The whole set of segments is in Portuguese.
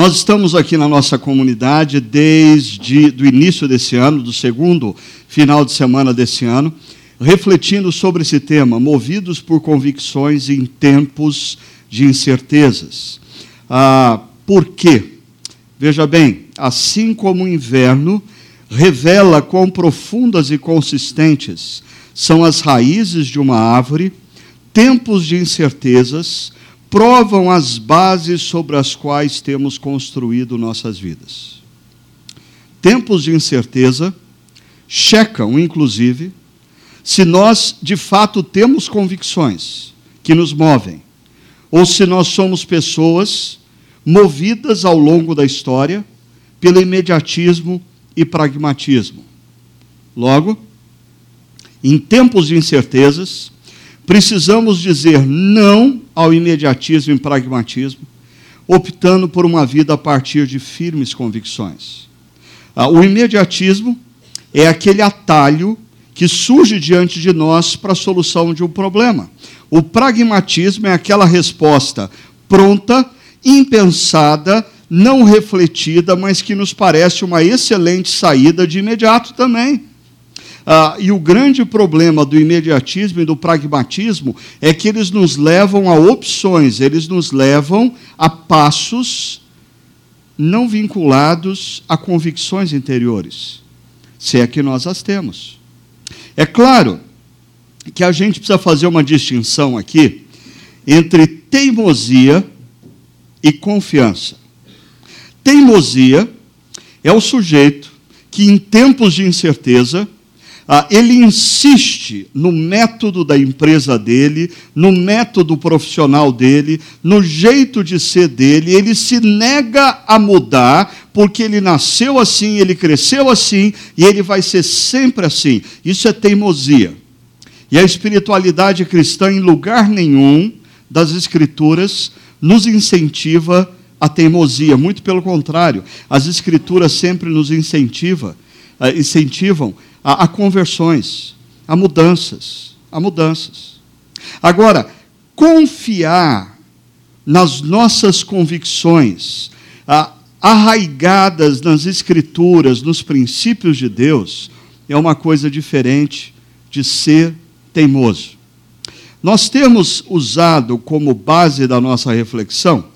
Nós estamos aqui na nossa comunidade desde o início desse ano, do segundo final de semana desse ano, refletindo sobre esse tema, movidos por convicções em tempos de incertezas. Ah, por quê? Veja bem, assim como o inverno revela quão profundas e consistentes são as raízes de uma árvore, tempos de incertezas provam as bases sobre as quais temos construído nossas vidas. Tempos de incerteza checam, inclusive, se nós de fato temos convicções que nos movem, ou se nós somos pessoas movidas ao longo da história pelo imediatismo e pragmatismo. Logo, em tempos de incertezas, precisamos dizer não ao imediatismo e pragmatismo, optando por uma vida a partir de firmes convicções. Ah, o imediatismo é aquele atalho que surge diante de nós para a solução de um problema. O pragmatismo é aquela resposta pronta, impensada, não refletida, mas que nos parece uma excelente saída de imediato também. Ah, e o grande problema do imediatismo e do pragmatismo é que eles nos levam a opções, eles nos levam a passos não vinculados a convicções interiores, se é que nós as temos. É claro que a gente precisa fazer uma distinção aqui entre teimosia e confiança. Teimosia é o sujeito que, em tempos de incerteza, ah, ele insiste no método da empresa dele, no método profissional dele, no jeito de ser dele, ele se nega a mudar, porque ele nasceu assim, ele cresceu assim, e ele vai ser sempre assim. Isso é teimosia. E a espiritualidade cristã, em lugar nenhum das Escrituras, nos incentiva a teimosia. Muito pelo contrário, as Escrituras sempre nos incentiva, uh, incentivam a, a conversões, a mudanças, a mudanças. Agora, confiar nas nossas convicções, arraigadas nas Escrituras, nos princípios de Deus, é uma coisa diferente de ser teimoso. Nós temos usado como base da nossa reflexão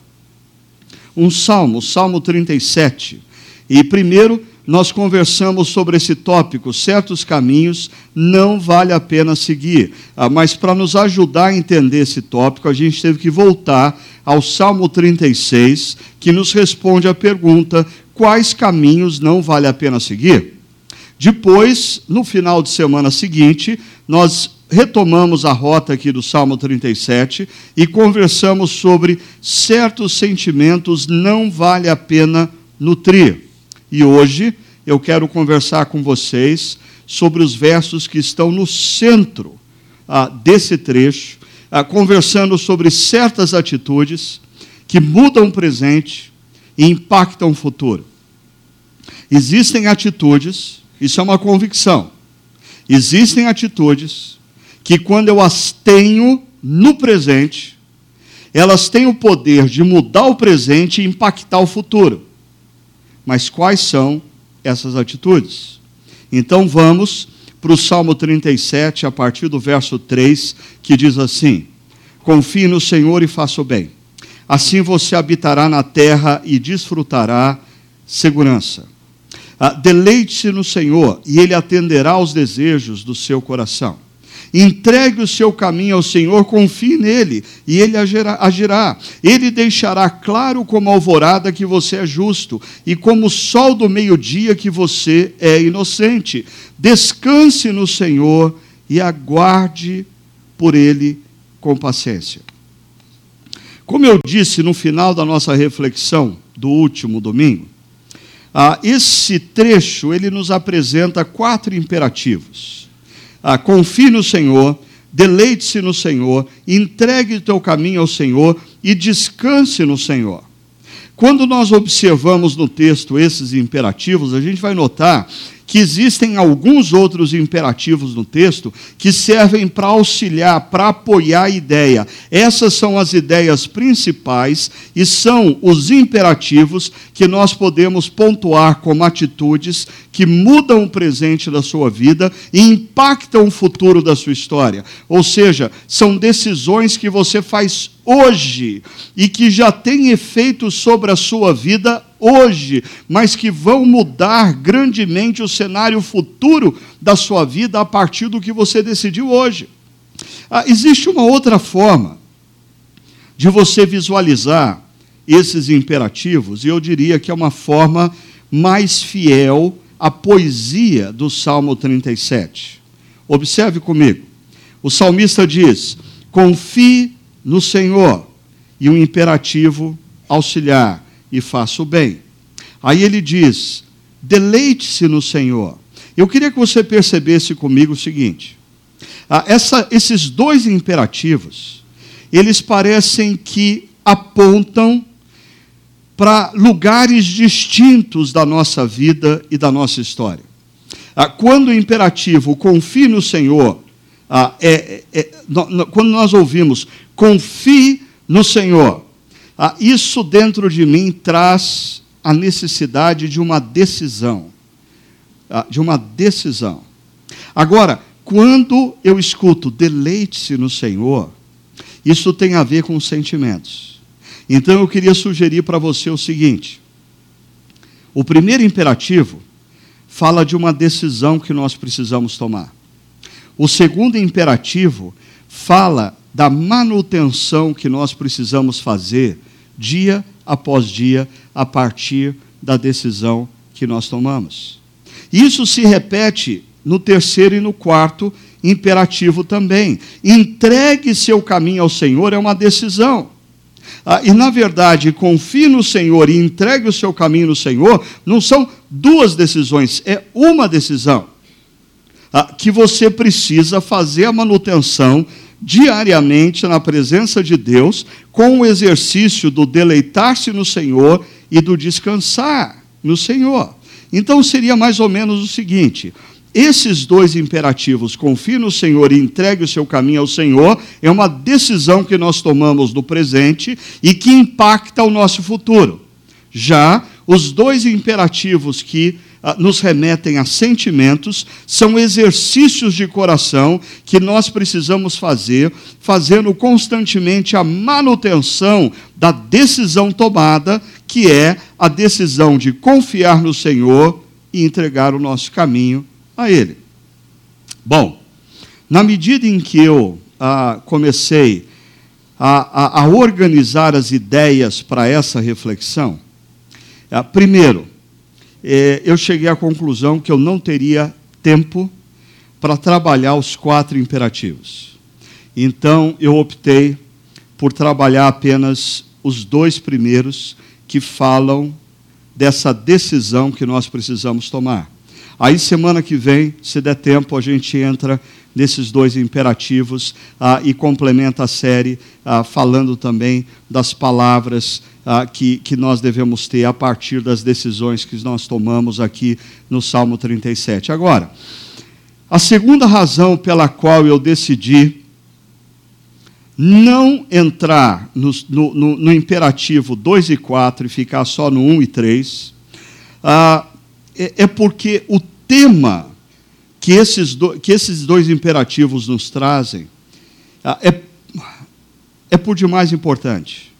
um salmo, o Salmo 37. E primeiro nós conversamos sobre esse tópico, certos caminhos não vale a pena seguir. Ah, mas para nos ajudar a entender esse tópico, a gente teve que voltar ao Salmo 36, que nos responde a pergunta: quais caminhos não vale a pena seguir? Depois, no final de semana seguinte, nós retomamos a rota aqui do Salmo 37 e conversamos sobre certos sentimentos não vale a pena nutrir. E hoje eu quero conversar com vocês sobre os versos que estão no centro ah, desse trecho, ah, conversando sobre certas atitudes que mudam o presente e impactam o futuro. Existem atitudes, isso é uma convicção, existem atitudes que, quando eu as tenho no presente, elas têm o poder de mudar o presente e impactar o futuro. Mas quais são essas atitudes? Então vamos para o Salmo 37, a partir do verso 3, que diz assim: Confie no Senhor e faça o bem. Assim você habitará na terra e desfrutará segurança. Ah, Deleite-se no Senhor e Ele atenderá aos desejos do seu coração. Entregue o seu caminho ao Senhor, confie nele, e ele agirá. Ele deixará claro como alvorada que você é justo, e como sol do meio-dia que você é inocente. Descanse no Senhor e aguarde por ele com paciência. Como eu disse no final da nossa reflexão do último domingo, ah, esse trecho ele nos apresenta quatro imperativos ah, confie no Senhor, deleite-se no Senhor, entregue o teu caminho ao Senhor e descanse no Senhor. Quando nós observamos no texto esses imperativos, a gente vai notar que existem alguns outros imperativos no texto que servem para auxiliar, para apoiar a ideia. Essas são as ideias principais e são os imperativos que nós podemos pontuar como atitudes que mudam o presente da sua vida e impactam o futuro da sua história. Ou seja, são decisões que você faz hoje e que já têm efeito sobre a sua vida hoje, mas que vão mudar grandemente o cenário futuro da sua vida a partir do que você decidiu hoje. Ah, existe uma outra forma de você visualizar esses imperativos, e eu diria que é uma forma mais fiel à poesia do Salmo 37. Observe comigo. O salmista diz: confie no Senhor, e um imperativo auxiliar e faça o bem. Aí ele diz: deleite-se no Senhor. Eu queria que você percebesse comigo o seguinte: ah, essa, esses dois imperativos, eles parecem que apontam para lugares distintos da nossa vida e da nossa história. Ah, quando o imperativo confie no Senhor, ah, é, é, é, quando nós ouvimos confie no Senhor, ah, isso dentro de mim traz a necessidade de uma decisão. Ah, de uma decisão. Agora, quando eu escuto deleite-se no Senhor, isso tem a ver com sentimentos. Então eu queria sugerir para você o seguinte: o primeiro imperativo fala de uma decisão que nós precisamos tomar. O segundo imperativo fala da manutenção que nós precisamos fazer dia após dia a partir da decisão que nós tomamos. Isso se repete no terceiro e no quarto imperativo também. Entregue seu caminho ao Senhor é uma decisão. Ah, e, na verdade, confie no Senhor e entregue o seu caminho no Senhor, não são duas decisões, é uma decisão. Ah, que você precisa fazer a manutenção diariamente na presença de Deus, com o exercício do deleitar-se no Senhor e do descansar no Senhor. Então seria mais ou menos o seguinte: esses dois imperativos, confie no Senhor e entregue o seu caminho ao Senhor, é uma decisão que nós tomamos no presente e que impacta o nosso futuro. Já os dois imperativos que nos remetem a sentimentos, são exercícios de coração que nós precisamos fazer, fazendo constantemente a manutenção da decisão tomada, que é a decisão de confiar no Senhor e entregar o nosso caminho a Ele. Bom, na medida em que eu ah, comecei a, a, a, organizar as ideias para essa reflexão, ah, primeiro, é, eu cheguei à conclusão que eu não teria tempo para trabalhar os quatro imperativos. Então, eu optei por trabalhar apenas os dois primeiros que falam dessa decisão que nós precisamos tomar. Aí, semana que vem, se der tempo, a gente entra nesses dois imperativos ah, e complementa a série ah, falando também das palavras ah, que, que nós devemos ter a partir das decisões que nós tomamos aqui no Salmo 37. Agora, a segunda razão pela qual eu decidi não entrar no, no, no, imperativo 2 e 4 e ficar só no 1 e 3, ah, é, é porque o tema que esses, do, que esses dois imperativos nos trazem ah, é, é por demais importante.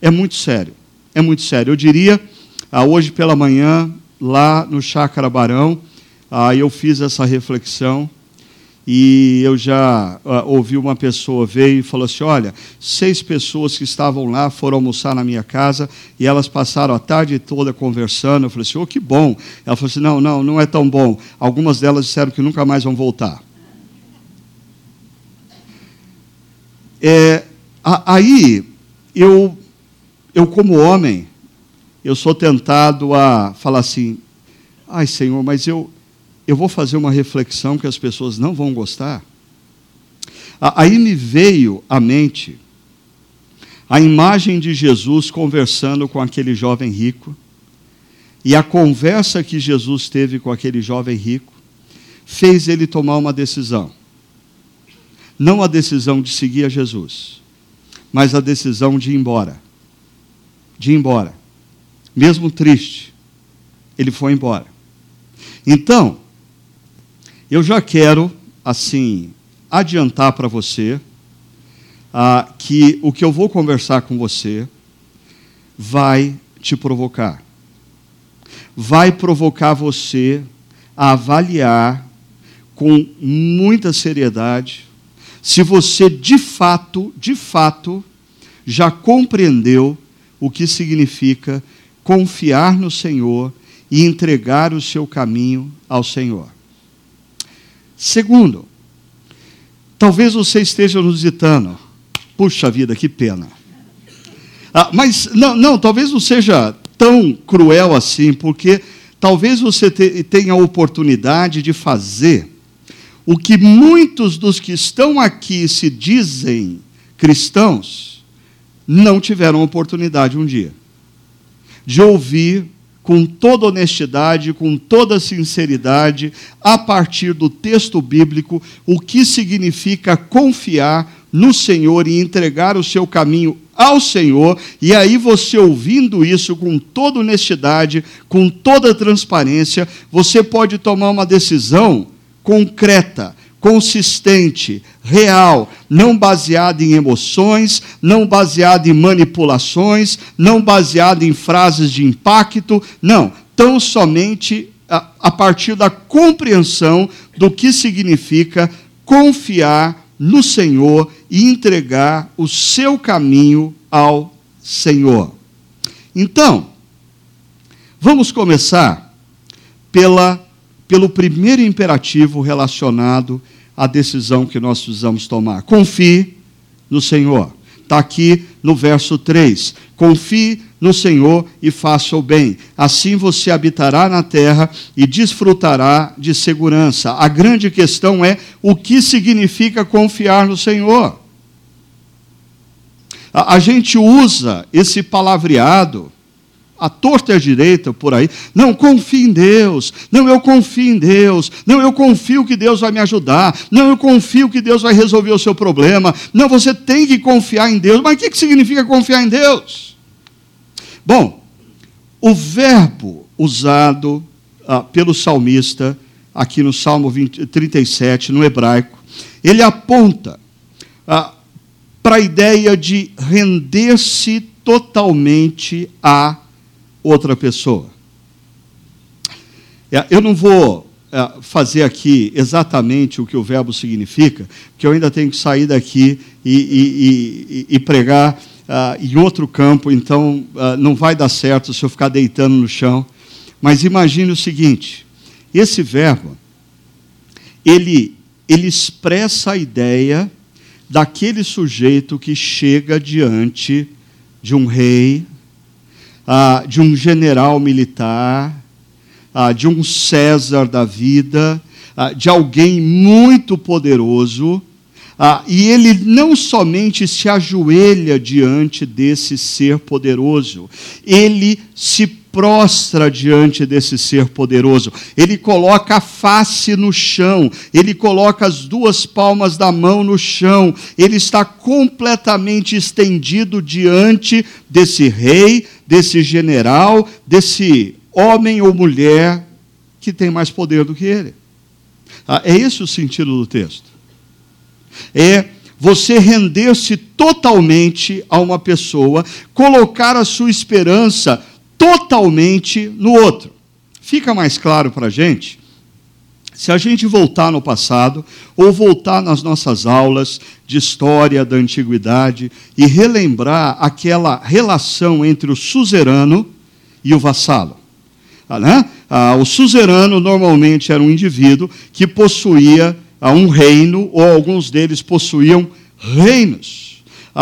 É muito sério. É muito sério. Eu diria, ah, hoje pela manhã, lá no Chácara Barão, ah, eu fiz essa reflexão e eu já uh, ouvi uma pessoa veio e falou assim: olha, seis pessoas que estavam lá foram almoçar na minha casa e elas passaram a tarde toda conversando. Eu falei assim: oh, que bom. Ela falou assim: não, não, não é tão bom. Algumas delas disseram que nunca mais vão voltar. É, aí eu, eu como homem, eu sou tentado a falar assim: ai Senhor, mas eu eu vou fazer uma reflexão que as pessoas não vão gostar. Aí me veio à mente a imagem de Jesus conversando com aquele jovem rico, E a conversa que Jesus teve com aquele jovem rico fez ele tomar uma decisão. Não a decisão de seguir a Jesus, mas a decisão de ir embora. De ir embora. Mesmo triste, ele foi embora. Então, eu já quero, assim, adiantar para você ah, que o que eu vou conversar com você vai te provocar. Vai provocar você a avaliar com muita seriedade se você de fato, de fato, já compreendeu o que significa confiar no Senhor e entregar o seu caminho ao Senhor. Segundo, talvez você esteja nos visitando. Puxa vida, que pena. Ah, mas não, não, talvez não seja tão cruel assim, porque talvez você te, tenha a oportunidade de fazer o que muitos dos que estão aqui se dizem cristãos não tiveram oportunidade um dia de ouvir com toda honestidade, com toda sinceridade, a partir do texto bíblico, o que significa confiar no Senhor e entregar o seu caminho ao Senhor, e aí você ouvindo isso com toda honestidade, com toda transparência, você pode tomar uma decisão concreta, consistente, real, não baseada em emoções, não baseada em manipulações, não baseada em frases de impacto, não, tão somente a, a partir da compreensão do que significa confiar no Senhor e entregar o seu caminho ao Senhor. Então, vamos começar pela pelo primeiro imperativo relacionado à decisão que nós precisamos tomar. Confie no Senhor. Está aqui no verso 3. Confie no Senhor e faça o bem. Assim você habitará na terra e desfrutará de segurança. A grande questão é o que significa confiar no Senhor. A, gente usa esse palavreado a torta e a direita por aí. Não, confie em Deus. Não, eu confio em Deus. Não, eu confio que Deus vai me ajudar. Não, eu confio que Deus vai resolver o seu problema. Não, você tem que confiar em Deus. Mas o que significa confiar em Deus? Bom, o verbo usado ah, pelo salmista, aqui no Salmo 20, 37, no hebraico, ele aponta ah, para a ideia de render-se totalmente a outra pessoa. É, eu não vou é, fazer aqui exatamente o que o verbo significa, porque eu ainda tenho que sair daqui e, e, e, e pregar uh, em outro campo, então uh, não vai dar certo se eu ficar deitando no chão. Mas imagine o seguinte: esse verbo, ele, ele expressa a ideia daquele sujeito que chega diante de um rei, ah, de um general militar, ah, de um César da vida, ah, de alguém muito poderoso, ah, e ele não somente se ajoelha diante desse ser poderoso, ele se prostra diante desse ser poderoso. Ele coloca a face no chão, ele coloca as duas palmas da mão no chão, ele está completamente estendido diante desse rei, desse general, desse homem ou mulher que tem mais poder do que ele. Ah, é esse o sentido do texto. É você render-se totalmente a uma pessoa, colocar a sua esperança totalmente no outro. Fica mais claro para a gente se a gente voltar no passado ou voltar nas nossas aulas de história da antiguidade e relembrar aquela relação entre o suzerano e o vassalo. Ah, né? ah, o suzerano normalmente era um indivíduo que possuía ah, um reino, ou alguns deles possuíam reinos.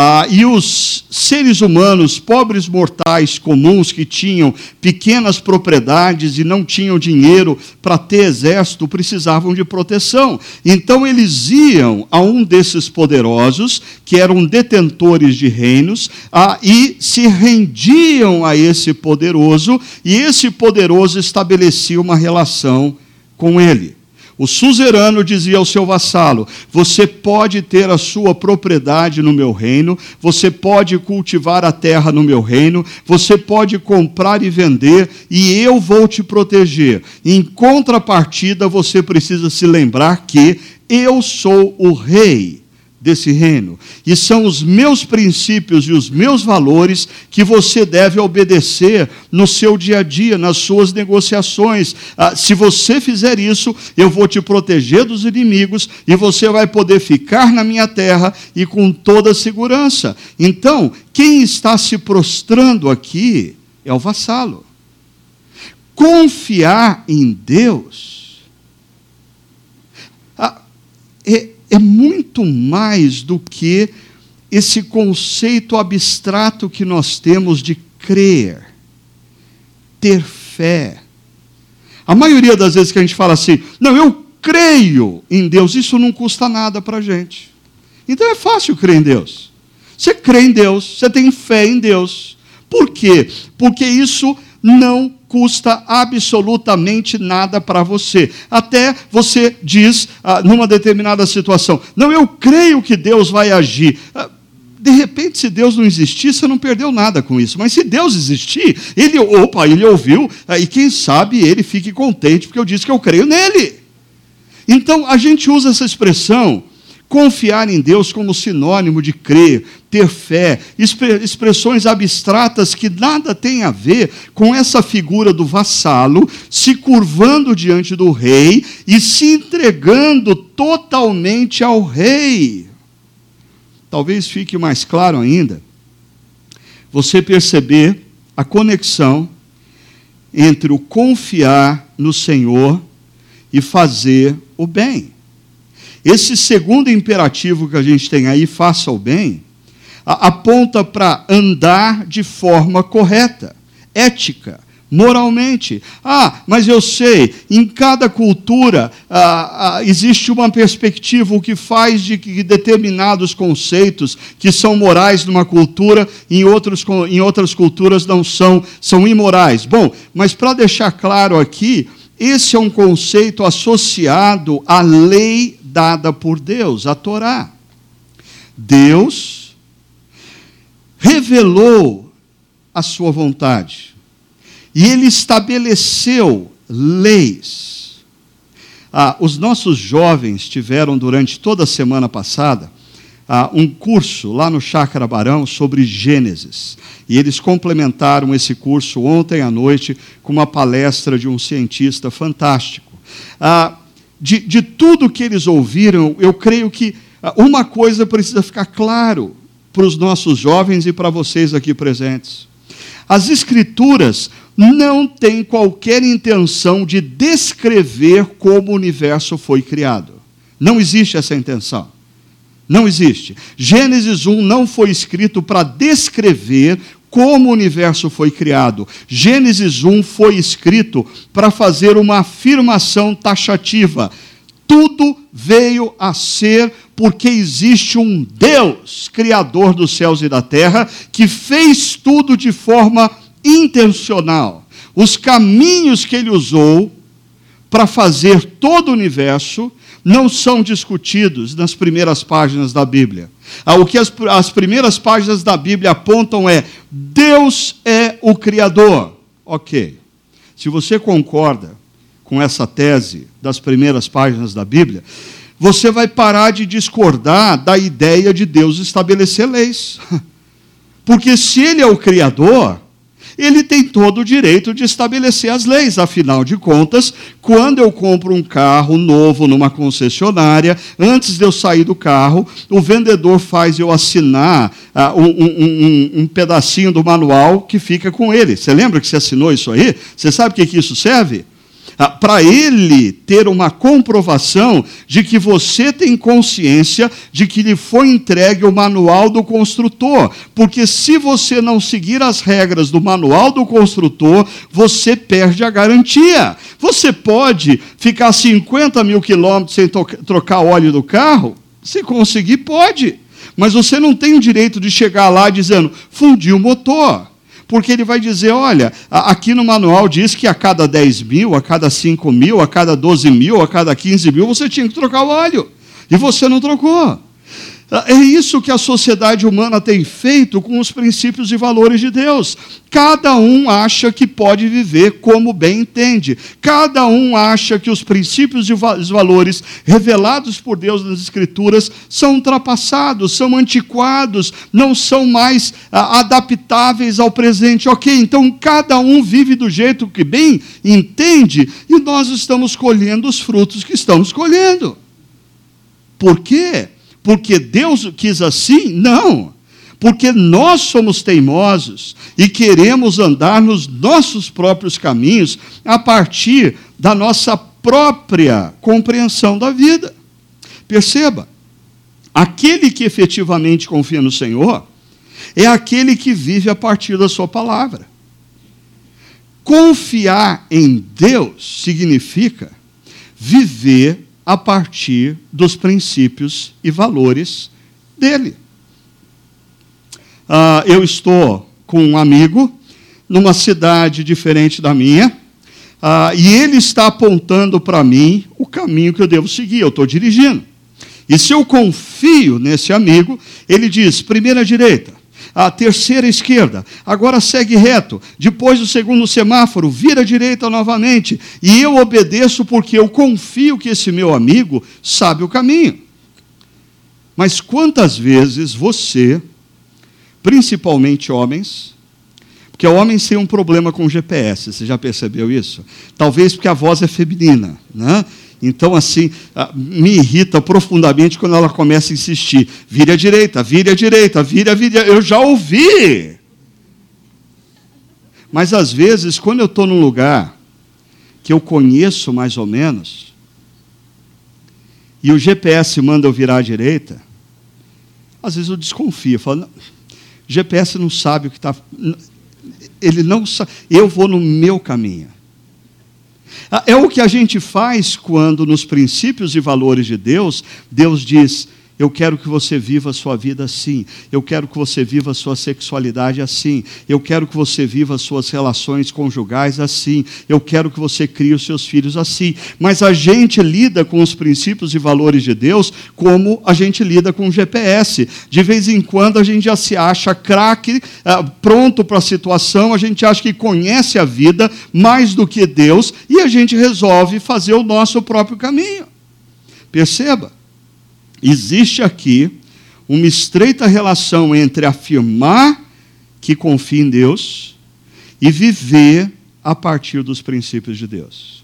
Ah, e os seres humanos, pobres mortais comuns que tinham pequenas propriedades e não tinham dinheiro para ter exército, precisavam de proteção. Então eles iam a um desses poderosos, que eram detentores de reinos, ah, e se rendiam a esse poderoso, e esse poderoso estabelecia uma relação com ele. O suzerano dizia ao seu vassalo: Você pode ter a sua propriedade no meu reino, você pode cultivar a terra no meu reino, você pode comprar e vender, e eu vou te proteger. Em contrapartida, você precisa se lembrar que eu sou o rei desse reino. E são os meus princípios e os meus valores que você deve obedecer no seu dia a dia, nas suas negociações. Ah, se você fizer isso, eu vou te proteger dos inimigos e você vai poder ficar na minha terra e com toda segurança. Então, quem está se prostrando aqui é o vassalo. Confiar em Deus ah, é é muito mais do que esse conceito abstrato que nós temos de crer, ter fé. A maioria das vezes que a gente fala assim, não, eu creio em Deus, isso não custa nada para a gente. Então é fácil crer em Deus. Você crê em Deus, você tem fé em Deus. Por quê? Porque isso não custa absolutamente nada para você. Até você diz, ah, numa determinada situação, não, eu creio que Deus vai agir. Ah, de repente, se Deus não existir, você não perdeu nada com isso. Mas se Deus existir, ele, opa, ele ouviu, ah, e quem sabe ele fique contente, porque eu disse que eu creio nele. Então, a gente usa essa expressão Confiar em Deus como sinônimo de crer, ter fé, expressões abstratas que nada têm a ver com essa figura do vassalo se curvando diante do rei e se entregando totalmente ao rei. Talvez fique mais claro ainda você perceber a conexão entre o confiar no Senhor e fazer o bem. Esse segundo imperativo que a gente tem aí, faça o bem, aponta para andar de forma correta, ética, moralmente. Ah, mas eu sei, em cada cultura ah, ah, existe uma perspectiva, o que faz de que determinados conceitos que são morais numa cultura, em, outros, em outras culturas não são, são imorais. Bom, mas para deixar claro aqui, esse é um conceito associado à lei dada por Deus, a Torá. Deus revelou a sua vontade e ele estabeleceu leis. Ah, os nossos jovens tiveram durante toda a semana passada ah, um curso lá no Chácara Barão sobre Gênesis. E eles complementaram esse curso ontem à noite com uma palestra de um cientista fantástico. Ah, de, de tudo que eles ouviram, eu creio que ah, uma coisa precisa ficar claro para os nossos jovens e para vocês aqui presentes. As Escrituras não têm qualquer intenção de descrever como o universo foi criado. Não existe essa intenção. Não existe. Gênesis 1 não foi escrito para descrever como o universo foi criado. Gênesis 1 foi escrito para fazer uma afirmação taxativa. Tudo veio a ser porque existe um Deus, Criador dos céus e da terra, que fez tudo de forma intencional. Os caminhos que ele usou para fazer todo o universo não são discutidos nas primeiras páginas da Bíblia. Ah, o que as, as primeiras páginas da Bíblia apontam é: Deus é o Criador. Ok. Se você concorda com essa tese das primeiras páginas da Bíblia, você vai parar de discordar da ideia de Deus estabelecer leis. Porque se Ele é o Criador, ele tem todo o direito de estabelecer as leis. Afinal de contas, quando eu compro um carro novo numa concessionária, antes de eu sair do carro, o vendedor faz eu assinar uh, um, um, um, um, pedacinho do manual que fica com ele. Você lembra que você assinou isso aí? Você sabe o que, que isso serve? Ah, para ele ter uma comprovação de que você tem consciência de que lhe foi entregue o manual do construtor. Porque se você não seguir as regras do manual do construtor, você perde a garantia. Você pode ficar 50 mil quilômetros sem trocar óleo do carro? Se conseguir, pode. Mas você não tem o direito de chegar lá dizendo, fundiu o motor porque ele vai dizer: olha, aqui no manual diz que a cada 10 mil, a cada 5 mil, a cada 12 mil, a cada 15 mil, você tinha que trocar o óleo. E você não trocou. É isso que a sociedade humana tem feito com os princípios e valores de Deus. Cada um acha que pode viver como bem entende. Cada um acha que os princípios e os valores revelados por Deus nas Escrituras são ultrapassados, são antiquados, não são mais ah, adaptáveis ao presente. Ok, então cada um vive do jeito que bem entende e nós estamos colhendo os frutos que estamos colhendo. Por quê? Porque Deus quis assim? Não. Porque nós somos teimosos e queremos andar nos nossos próprios caminhos a partir da nossa própria compreensão da vida. Perceba, aquele que efetivamente confia no Senhor é aquele que vive a partir da Sua palavra. Confiar em Deus significa viver a partir dos princípios e valores dele. Uh, eu estou com um amigo numa cidade diferente da minha, uh, e ele está apontando para mim o caminho que eu devo seguir. Eu estou dirigindo. E se eu confio nesse amigo, ele diz: primeira direita, a terceira esquerda, agora segue reto, depois do segundo semáforo, vira à direita novamente, e eu obedeço porque eu confio que esse meu amigo sabe o caminho. Mas quantas vezes você, principalmente homens, porque homens têm um problema com GPS, você já percebeu isso? Talvez porque a voz é feminina, né? Então, assim, ah, me irrita profundamente quando ela começa a insistir: vire à direita, vire à direita, vire à direita. Eu já ouvi. Mas, às vezes, quando eu estou num lugar que eu conheço mais ou menos, e o GPS manda eu virar à direita, às vezes eu desconfio. Eu falo, GPS não sabe o que está. Ele não sabe. Eu vou no meu caminho. Ah, é o que a gente faz quando, nos princípios e valores de Deus, Deus diz: eu quero que você viva a sua vida assim. Eu quero que você viva a sua sexualidade assim. Eu quero que você viva as suas relações conjugais assim. Eu quero que você crie os seus filhos assim. Mas a gente lida com os princípios e valores de Deus como a gente lida com o GPS. De vez em quando a gente já se acha craque, ah, pronto para a situação, a gente acha que conhece a vida mais do que Deus e a gente resolve fazer o nosso próprio caminho. Perceba? Existe aqui uma estreita relação entre afirmar que confia em Deus e viver a partir dos princípios de Deus.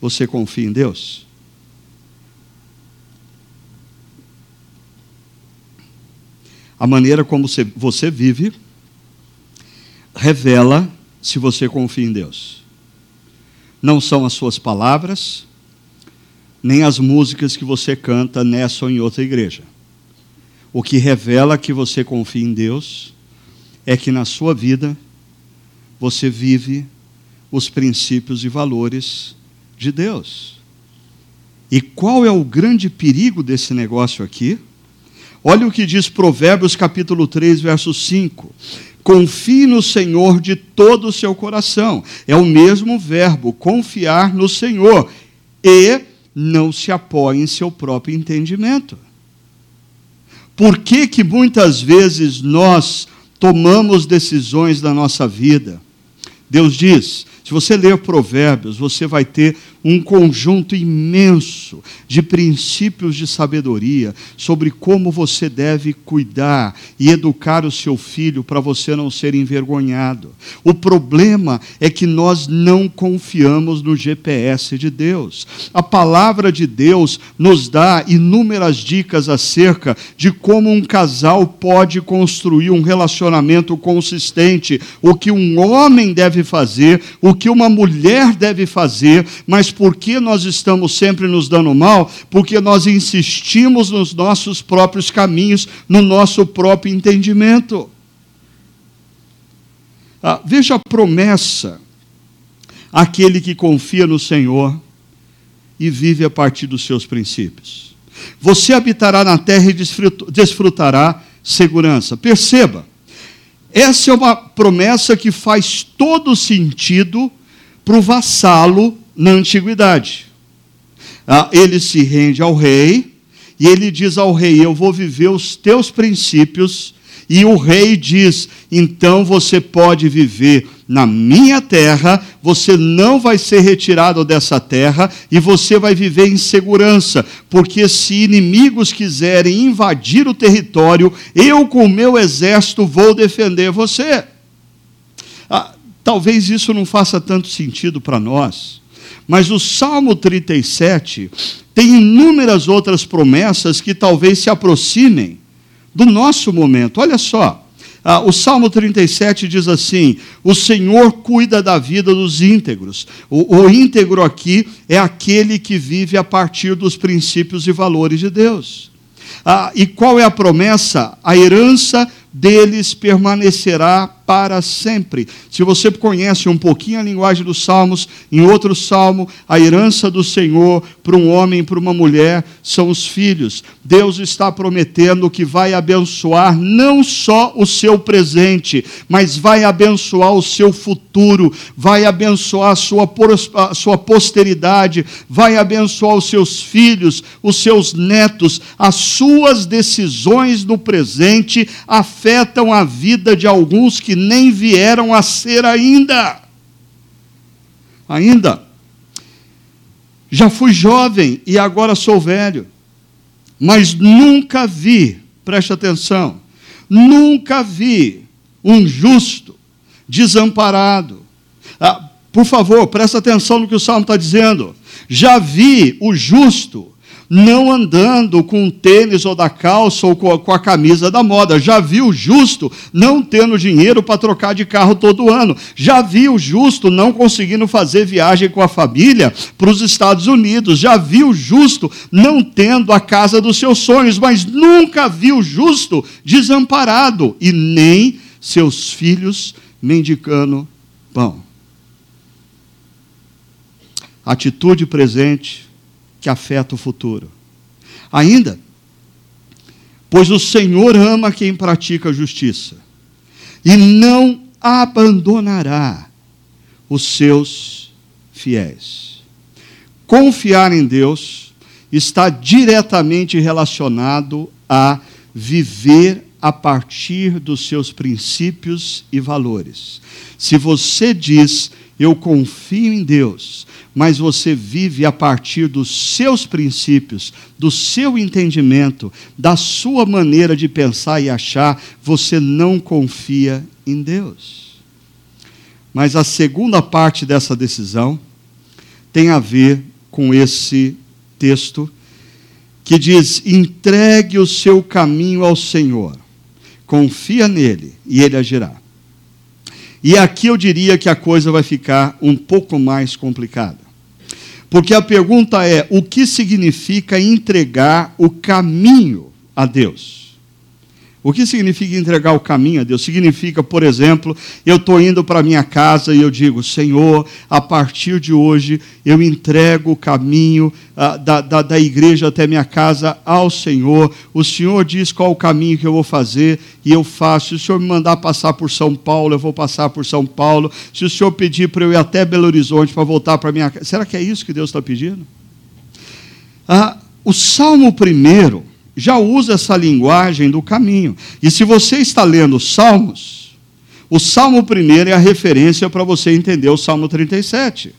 Você confia em Deus? A maneira como você vive revela se você confia em Deus. Não são as suas palavras, nem as músicas que você canta nessa ou em outra igreja. O que revela que você confia em Deus é que na sua vida você vive os princípios e valores de Deus. E qual é o grande perigo desse negócio aqui? Olha o que diz Provérbios capítulo 3, verso 5. Confie no Senhor de todo o seu coração. É o mesmo verbo, confiar no Senhor. E não se apoie em seu próprio entendimento. Por que, que muitas vezes nós tomamos decisões da nossa vida? Deus diz: se você ler Provérbios, você vai ter um conjunto imenso de princípios de sabedoria sobre como você deve cuidar e educar o seu filho para você não ser envergonhado. O problema é que nós não confiamos no GPS de Deus. A palavra de Deus nos dá inúmeras dicas acerca de como um casal pode construir um relacionamento consistente, o que um homem deve fazer, o que uma mulher deve fazer, mas por que nós estamos sempre nos dando mal? Porque nós insistimos nos nossos próprios caminhos, no nosso próprio entendimento. Ah, veja a promessa: aquele que confia no Senhor e vive a partir dos seus princípios. Você habitará na terra e desfrutará segurança. Perceba, essa é uma promessa que faz todo sentido para o vassalo na antiguidade. Ah, ele se rende ao rei e ele diz ao rei: Eu vou viver os teus princípios. E o rei diz: Então você pode viver na minha terra, você não vai ser retirado dessa terra e você vai viver em segurança, porque se inimigos quiserem invadir o território, eu com o meu exército vou defender você. Ah, talvez isso não faça tanto sentido para nós, mas o Salmo 37 tem inúmeras outras promessas que talvez se aproximem do nosso momento. Olha só. Ah, o Salmo 37 diz assim: O Senhor cuida da vida dos íntegros. O, o íntegro aqui é aquele que vive a partir dos princípios e valores de Deus. Ah, e qual é a promessa? A herança deles permanecerá para sempre. Se você conhece um pouquinho a linguagem dos salmos, em outro salmo, a herança do Senhor para um homem e para uma mulher são os filhos. Deus está prometendo que vai abençoar não só o seu presente, mas vai abençoar o seu futuro, vai abençoar a sua, a sua posteridade, vai abençoar os seus filhos, os seus netos. As suas decisões no presente afetam a vida de alguns que nem vieram a ser ainda. Ainda. Já fui jovem e agora sou velho, mas nunca vi, preste atenção, nunca vi um justo desamparado. Ah, por favor, preste atenção no que o Salmo está dizendo. Já vi o justo não andando com tênis ou da calça ou com a camisa da moda. Já vi o justo não tendo dinheiro para trocar de carro todo ano. Já vi o justo não conseguindo fazer viagem com a família para os Estados Unidos. Já vi o justo não tendo a casa dos seus sonhos, mas nunca vi o justo desamparado e nem seus filhos mendicando pão. Atitude presente que afeta o futuro. Ainda, pois o Senhor ama quem pratica a justiça e não abandonará os seus fiéis. Confiar em Deus está diretamente relacionado a viver a partir dos seus princípios e valores. Se você diz, eu confio em Deus, mas você vive a partir dos seus princípios, do seu entendimento, da sua maneira de pensar e achar, você não confia em Deus. Mas a segunda parte dessa decisão tem a ver com esse texto que diz: entregue o seu caminho ao Senhor, confia nele e ele agirá. E aqui eu diria que a coisa vai ficar um pouco mais complicada. Porque a pergunta é: o que significa entregar o caminho a Deus? O que significa entregar o caminho a Deus? Significa, por exemplo, eu estou indo para minha casa e eu digo, Senhor, a partir de hoje eu entrego o caminho ah, da, da, da igreja até minha casa ao Senhor. O Senhor diz qual o caminho que eu vou fazer e eu faço. Se o Senhor me mandar passar por São Paulo, eu vou passar por São Paulo. Se o Senhor pedir para eu ir até Belo Horizonte para voltar para minha casa, será que é isso que Deus está pedindo? Ah, o Salmo primeiro já usa essa linguagem do caminho. E se você está lendo Salmos, o Salmo primeiro é a referência para você entender o Salmo 37.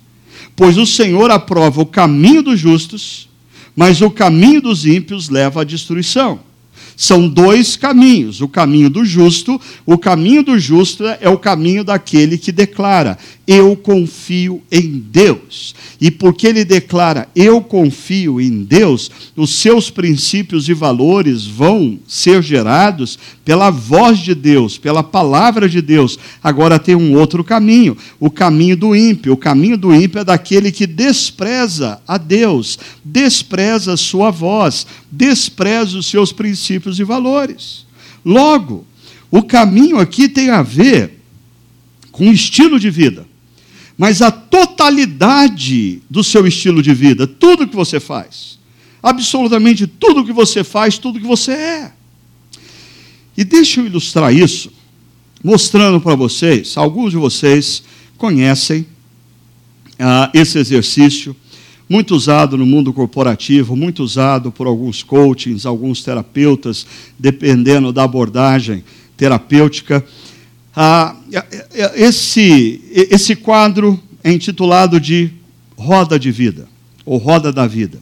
Pois o Senhor aprova o caminho dos justos, mas o caminho dos ímpios leva à destruição. São dois caminhos: o caminho do justo, o caminho do justo é o caminho daquele que declara: eu confio em Deus. E porque ele declara, eu confio em Deus, os seus princípios e valores vão ser gerados pela voz de Deus, pela palavra de Deus. Agora tem um outro caminho, o caminho do ímpio. O caminho do ímpio é daquele que despreza a Deus, despreza a sua voz, despreza os seus princípios e valores. Logo, o caminho aqui tem a ver com estilo de vida mas a totalidade do seu estilo de vida, tudo que você faz, absolutamente tudo que você faz, tudo que você é. E deixa eu ilustrar isso, mostrando para vocês, alguns de vocês conhecem ah, esse exercício, muito usado no mundo corporativo, muito usado por alguns coachings, alguns terapeutas, dependendo da abordagem terapêutica. Ah, esse, esse quadro é intitulado de Roda de Vida, ou Roda da Vida.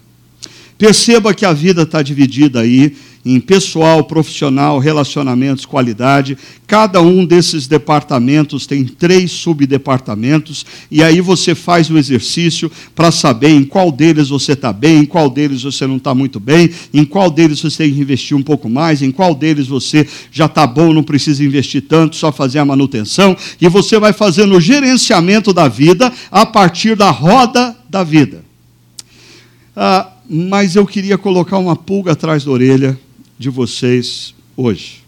Perceba que a vida está dividida aí em pessoal, profissional, relacionamentos, qualidade. Cada um desses departamentos tem três subdepartamentos, e aí você faz o exercício para saber em qual deles você está bem, em qual deles você não está muito bem, em qual deles você tem que investir um pouco mais, em qual deles você já está bom, não precisa investir tanto, só fazer a manutenção, e você vai fazendo o gerenciamento da vida a partir da roda da vida. Ah, mas eu queria colocar uma pulga atrás da orelha de vocês hoje.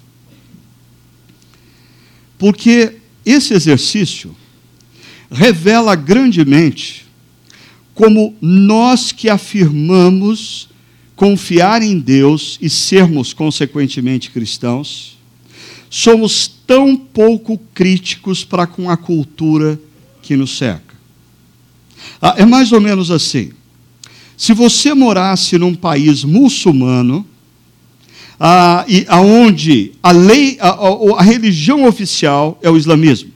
Porque esse exercício revela grandemente como nós que afirmamos confiar em Deus e sermos, consequentemente, cristãos, somos tão pouco críticos para com a cultura que nos cerca. Ah, é mais ou menos assim. Se você morasse num país muçulmano, ah, e aonde a lei, a, a, religião oficial é o islamismo.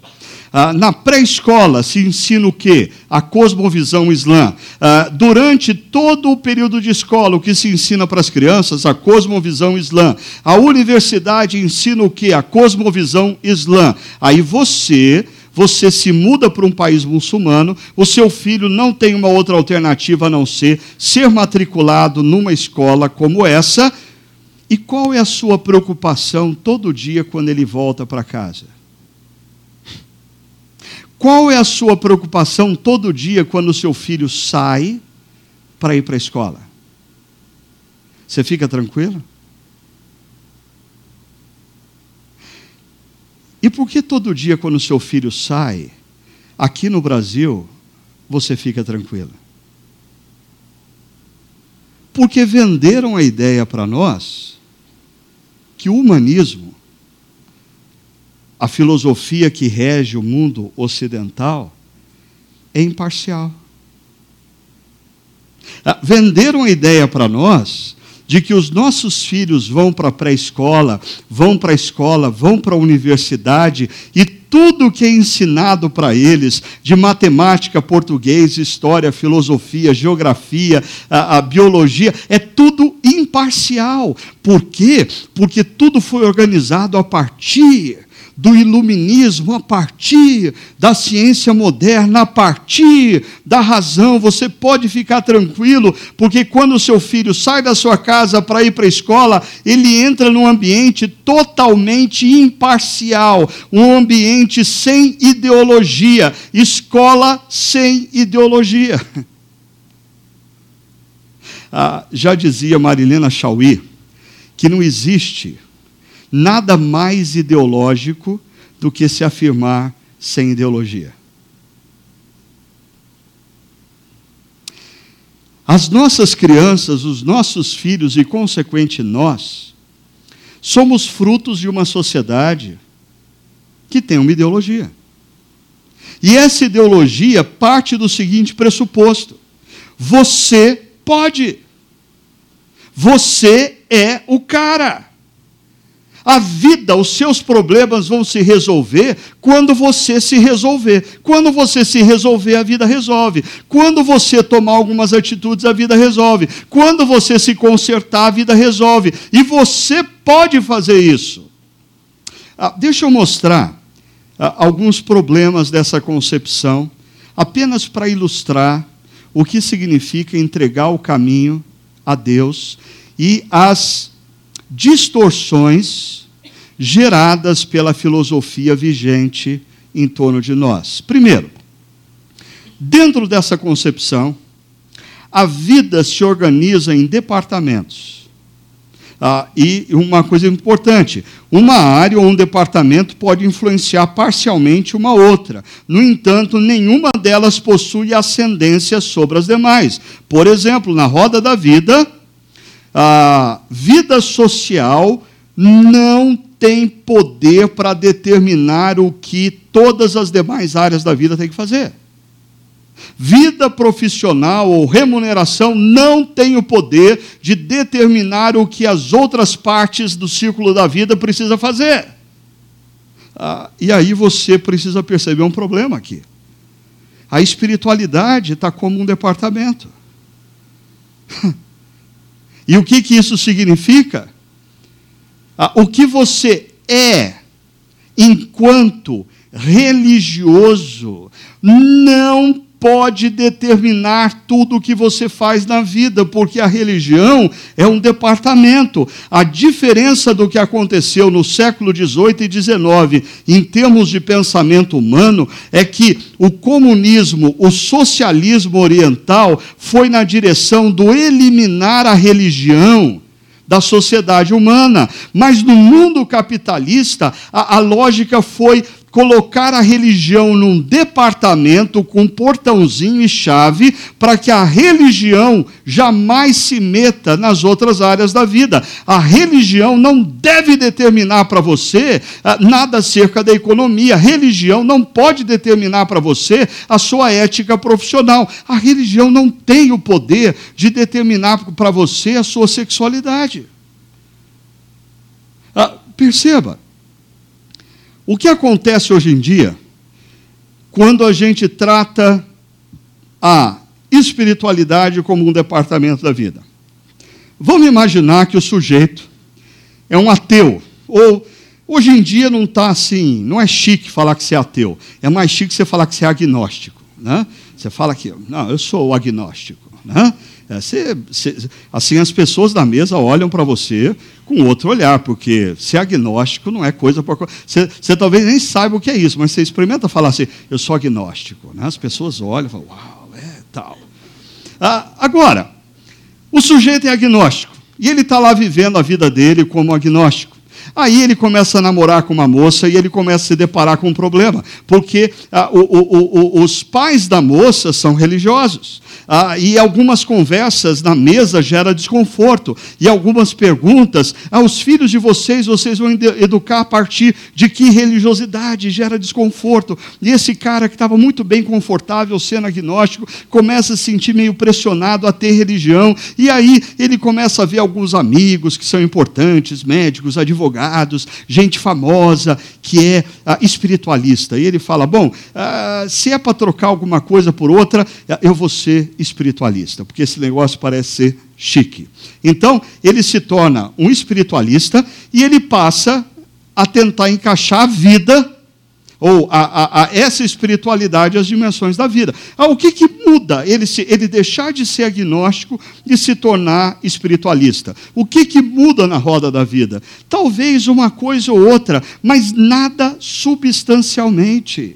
Ah, na pré-escola se ensina o quê? A cosmovisão islã. Ah, durante todo o período de escola, o que se ensina para as crianças? A cosmovisão islã. A universidade ensina o quê? A cosmovisão islã. Aí você você se muda para um país muçulmano, o seu filho não tem uma outra alternativa a não ser ser matriculado numa escola como essa, e qual é a sua preocupação todo dia quando ele volta para casa? Qual é a sua preocupação todo dia quando o seu filho sai para ir para a escola? Você fica tranquilo? E por que todo dia quando o seu filho sai, aqui no Brasil, você fica tranquilo? Porque venderam a ideia para nós que o humanismo, a filosofia que rege o mundo ocidental, é imparcial. Ah, venderam a ideia para nós de que os nossos filhos vão para a pré-escola, vão para a escola, vão para a universidade e tudo que é ensinado para eles de matemática, português, história, filosofia, geografia, a, a, biologia, é tudo imparcial. Por quê? Porque tudo foi organizado a partir do iluminismo, a partir da ciência moderna, a partir da razão. Você pode ficar tranquilo, porque quando o seu filho sai da sua casa para ir para a escola, ele entra num ambiente totalmente imparcial, um ambiente sem ideologia, escola sem ideologia. Ah, já dizia Marilena Chauí que não existe nada mais ideológico do que se afirmar sem ideologia. As nossas crianças, os nossos filhos e, consequente, nós, somos frutos de uma sociedade que tem uma ideologia. E essa ideologia parte do seguinte pressuposto: você pode. Você é o cara. A vida, os seus problemas vão se resolver quando você se resolver. Quando você se resolver, a vida resolve. Quando você tomar algumas atitudes, a vida resolve. Quando você se consertar, a vida resolve. E você pode fazer isso. Ah, deixa eu mostrar alguns problemas dessa concepção, apenas para ilustrar o que significa entregar o caminho a Deus e as distorções geradas pela filosofia vigente em torno de nós. Primeiro, dentro dessa concepção, a vida se organiza em departamentos. Ah, e uma coisa importante: uma área ou um departamento pode influenciar parcialmente uma outra. No entanto, nenhuma delas possui ascendência sobre as demais. Por exemplo, na roda da vida, a vida social não tem poder para determinar o que todas as demais áreas da vida têm que fazer. Vida profissional ou remuneração não tem o poder de determinar o que as outras partes do círculo da vida precisa fazer. Ah, e aí você precisa perceber um problema aqui. A espiritualidade está como um departamento. e o que, que isso significa? Ah, o que você é enquanto religioso não pode determinar tudo o que você faz na vida, porque a religião é um departamento. A diferença do que aconteceu no século XVIII e XIX, em termos de pensamento humano, é que o comunismo, o socialismo oriental, foi na direção do eliminar a religião da sociedade humana. Mas no mundo capitalista, a, a lógica foi colocar a religião num departamento com portãozinho e chave para que a religião jamais se meta nas outras áreas da vida. A religião não deve determinar para você ah, nada acerca da economia. A religião não pode determinar para você a sua ética profissional. A religião não tem o poder de determinar para você a sua sexualidade. Ah, perceba, o que acontece hoje em dia, quando a gente trata a espiritualidade como um departamento da vida? Vamos imaginar que o sujeito é um ateu, ou hoje em dia não está assim, não é chique falar que você é ateu, é mais chique você falar que você é agnóstico. Né? Você fala que, não, eu sou agnóstico. Né? É, você, você, assim, as pessoas da mesa olham para você com outro olhar, porque ser agnóstico não é coisa. Você, você talvez nem saiba o que é isso, mas você experimenta falar assim: eu sou agnóstico. Né? As pessoas olham e falam: uau, é tal. Ah, agora, o sujeito é agnóstico e ele está lá vivendo a vida dele como agnóstico. Aí ele começa a namorar com uma moça e ele começa a se deparar com um problema, porque ah, o, o, o, os pais da moça são religiosos. Ah, e algumas conversas na mesa gera desconforto. E algumas perguntas, ah, os filhos de vocês, vocês vão educar a partir de que religiosidade gera desconforto. E esse cara que estava muito bem confortável sendo agnóstico, começa a se sentir meio pressionado a ter religião. E aí ele começa a ver alguns amigos que são importantes, médicos, advogados, gente famosa, que é ah, espiritualista. E ele fala: bom, ah, se é para trocar alguma coisa por outra, eu vou ser espiritualista, porque esse negócio parece ser chique. Então, ele se torna um espiritualista e ele passa a tentar encaixar a vida ou a, a, a, essa espiritualidade às dimensões da vida. Ah, o que, que muda ele, se, ele deixar de ser agnóstico e se tornar espiritualista? O que, que muda na roda da vida? Talvez uma coisa ou outra, mas nada substancialmente.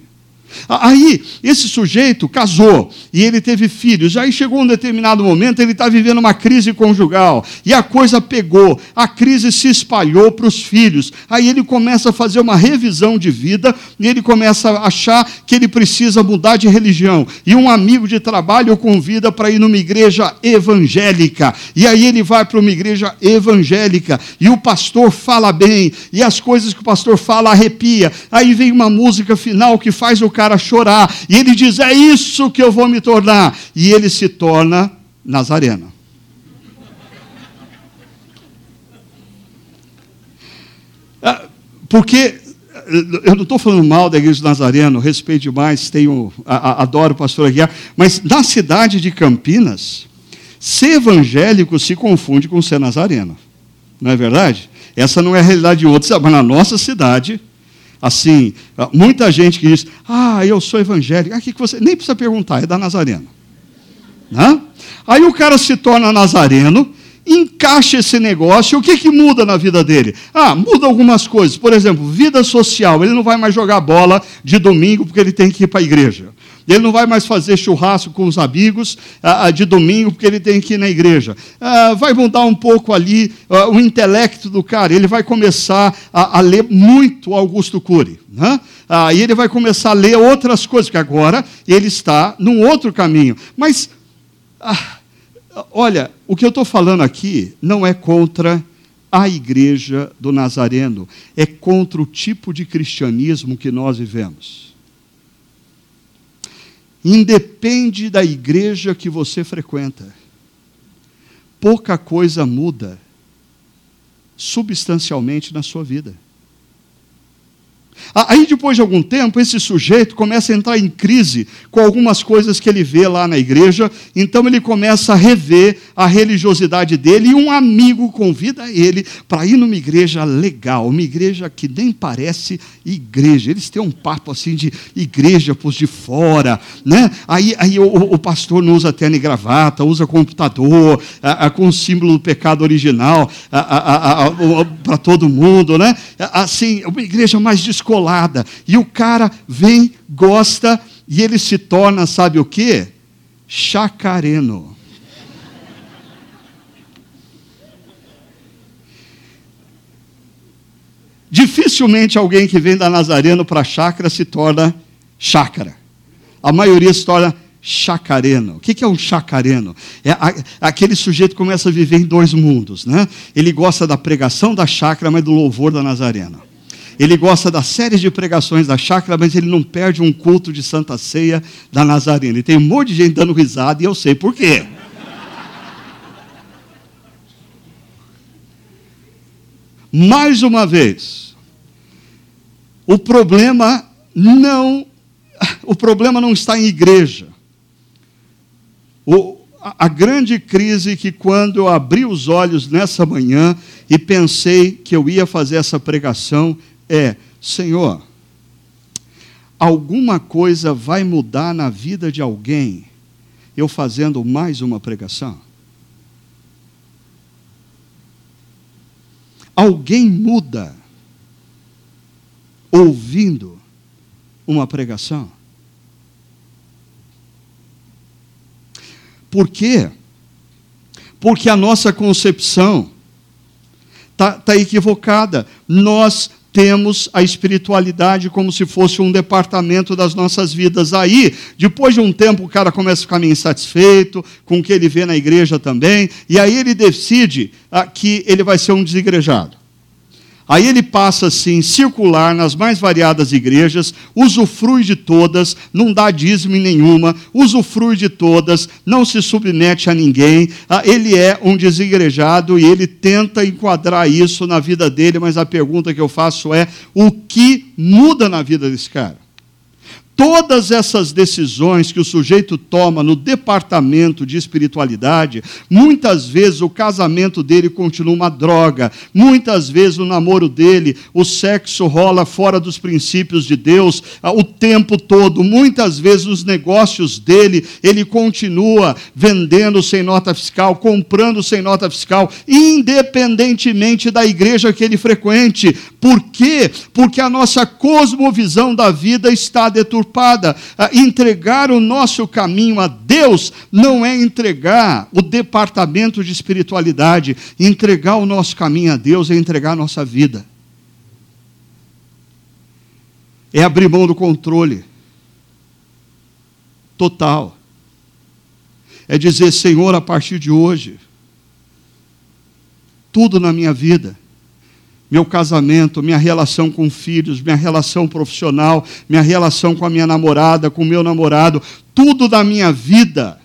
Aí, esse sujeito casou e ele teve filhos. Aí chegou um determinado momento, ele está vivendo uma crise conjugal. E a coisa pegou, a crise se espalhou para os filhos. Aí ele começa a fazer uma revisão de vida e ele começa a achar que ele precisa mudar de religião. E um amigo de trabalho o convida para ir numa igreja evangélica. E aí ele vai para uma igreja evangélica e o pastor fala bem, e as coisas que o pastor fala arrepia. Aí vem uma música final que faz o cara cara chorar. E ele diz: É isso que eu vou me tornar. E ele se torna Nazareno. Ah, porque eh, eu não estou falando mal da igreja de Nazareno, respeito demais, tenho, adoro o pastor Aguiar, mas na cidade de Campinas, ser evangélico se confunde com ser nazareno. Não é verdade? Essa não é a realidade de outros, mas na nossa cidade, assim, muita gente que diz, ah, eu sou evangélico. Ah, que, que você. Nem precisa perguntar, é da Nazareno. Né? Aí o cara se torna nazareno, encaixa esse negócio, o que, que muda na vida dele? Ah, muda algumas coisas. Por exemplo, vida social. Ele não vai mais jogar bola de domingo porque ele tem que ir para a igreja. Ele não vai mais fazer churrasco com os amigos ah, ah, de domingo porque ele tem que ir na igreja. Ah, vai mudar um pouco ali ah, o intelecto do cara. Ele vai começar a, a ler muito Augusto Cury. Né? Ah, e ele vai começar a ler outras coisas, porque agora ele está num outro caminho. Mas ah, olha, o que eu estou falando aqui não é contra a igreja do Nazareno, é contra o tipo de cristianismo que nós vivemos. Independe da igreja que você frequenta, pouca coisa muda substancialmente na sua vida. Aí, depois de algum tempo, esse sujeito começa a entrar em crise com algumas coisas que ele vê lá na igreja, então ele começa a rever a religiosidade dele e um amigo convida ele para ir numa igreja legal, uma igreja que nem parece igreja. Eles têm um papo assim de igreja por de fora, né? Aí, aí o, o pastor não usa terno e gravata, usa computador, a, a, com o símbolo do pecado original para todo mundo, né? Assim, uma igreja mais descolada colada. E o cara vem, gosta, e ele se torna, sabe o quê? Chacareno. Dificilmente alguém que vem da Nazareno para a chácara se torna chácara. A maioria se torna chacareno. O que é um chacareno? É aquele sujeito que começa a viver em dois mundos. Né? Ele gosta da pregação da chácara, mas do louvor da Nazarena. Ele gosta das séries de pregações da chácara, mas ele não perde um culto de Santa Ceia da Nazarena. E tem um monte de gente dando risada e eu sei por quê. Mais uma vez, o problema não o problema não está em igreja. O, a, a grande crise que quando eu abri os olhos nessa manhã e pensei que eu ia fazer essa pregação, é: Senhor, alguma coisa vai mudar na vida de alguém eu fazendo mais uma pregação? Alguém muda ouvindo uma pregação? Por quê? Porque a nossa concepção está tá equivocada. Nós temos a espiritualidade como se fosse um departamento das nossas vidas. Aí, depois de um tempo, o cara começa a ficar meio insatisfeito com o que ele vê na igreja também, e aí ele decide ah, que ele vai ser um desigrejado. Aí ele passa assim, circular nas mais variadas igrejas, usufrui de todas, não dá dízimo em nenhuma, usufrui de todas, não se submete a ninguém. Ah, ele é um desigrejado e ele tenta enquadrar isso na vida dele, mas a pergunta que eu faço é: o que muda na vida desse cara? Todas essas decisões que o sujeito toma no departamento de espiritualidade, muitas vezes o casamento dele continua uma droga, muitas vezes o namoro dele, o sexo rola fora dos princípios de Deus ah, o tempo todo, muitas vezes os negócios dele, ele continua vendendo sem nota fiscal, comprando sem nota fiscal, independentemente da igreja que ele frequente. Por quê? Porque a nossa cosmovisão da vida está deturpada preocupada. Entregar o nosso caminho a Deus não é entregar o departamento de espiritualidade. Entregar o nosso caminho a Deus é entregar a nossa vida. É abrir mão do controle total. É dizer, Senhor, a partir de hoje, tudo na minha vida meu casamento, minha relação com filhos, minha relação profissional, minha relação com a minha namorada, com o meu namorado, tudo da minha vida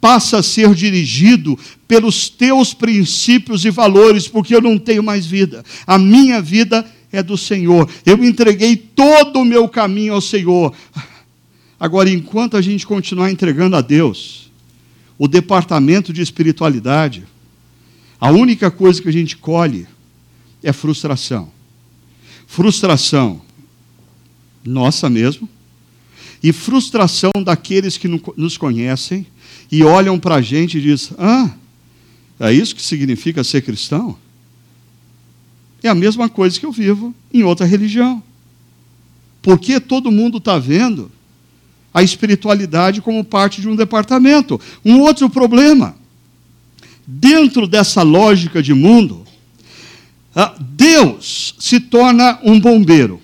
passa a ser dirigido pelos teus princípios e valores, porque eu não tenho mais vida. A minha vida é do Senhor. Eu entreguei todo o meu caminho ao Senhor. Agora, enquanto a gente continuar entregando a Deus o departamento de espiritualidade, a única coisa que a gente colhe é frustração. Frustração nossa mesmo, e frustração daqueles que nos conhecem e olham para a gente e dizem: Ah, é isso que significa ser cristão? É a mesma coisa que eu vivo em outra religião. Porque todo mundo está vendo a espiritualidade como parte de um departamento. Um outro problema. Dentro dessa lógica de mundo, Deus se torna um bombeiro.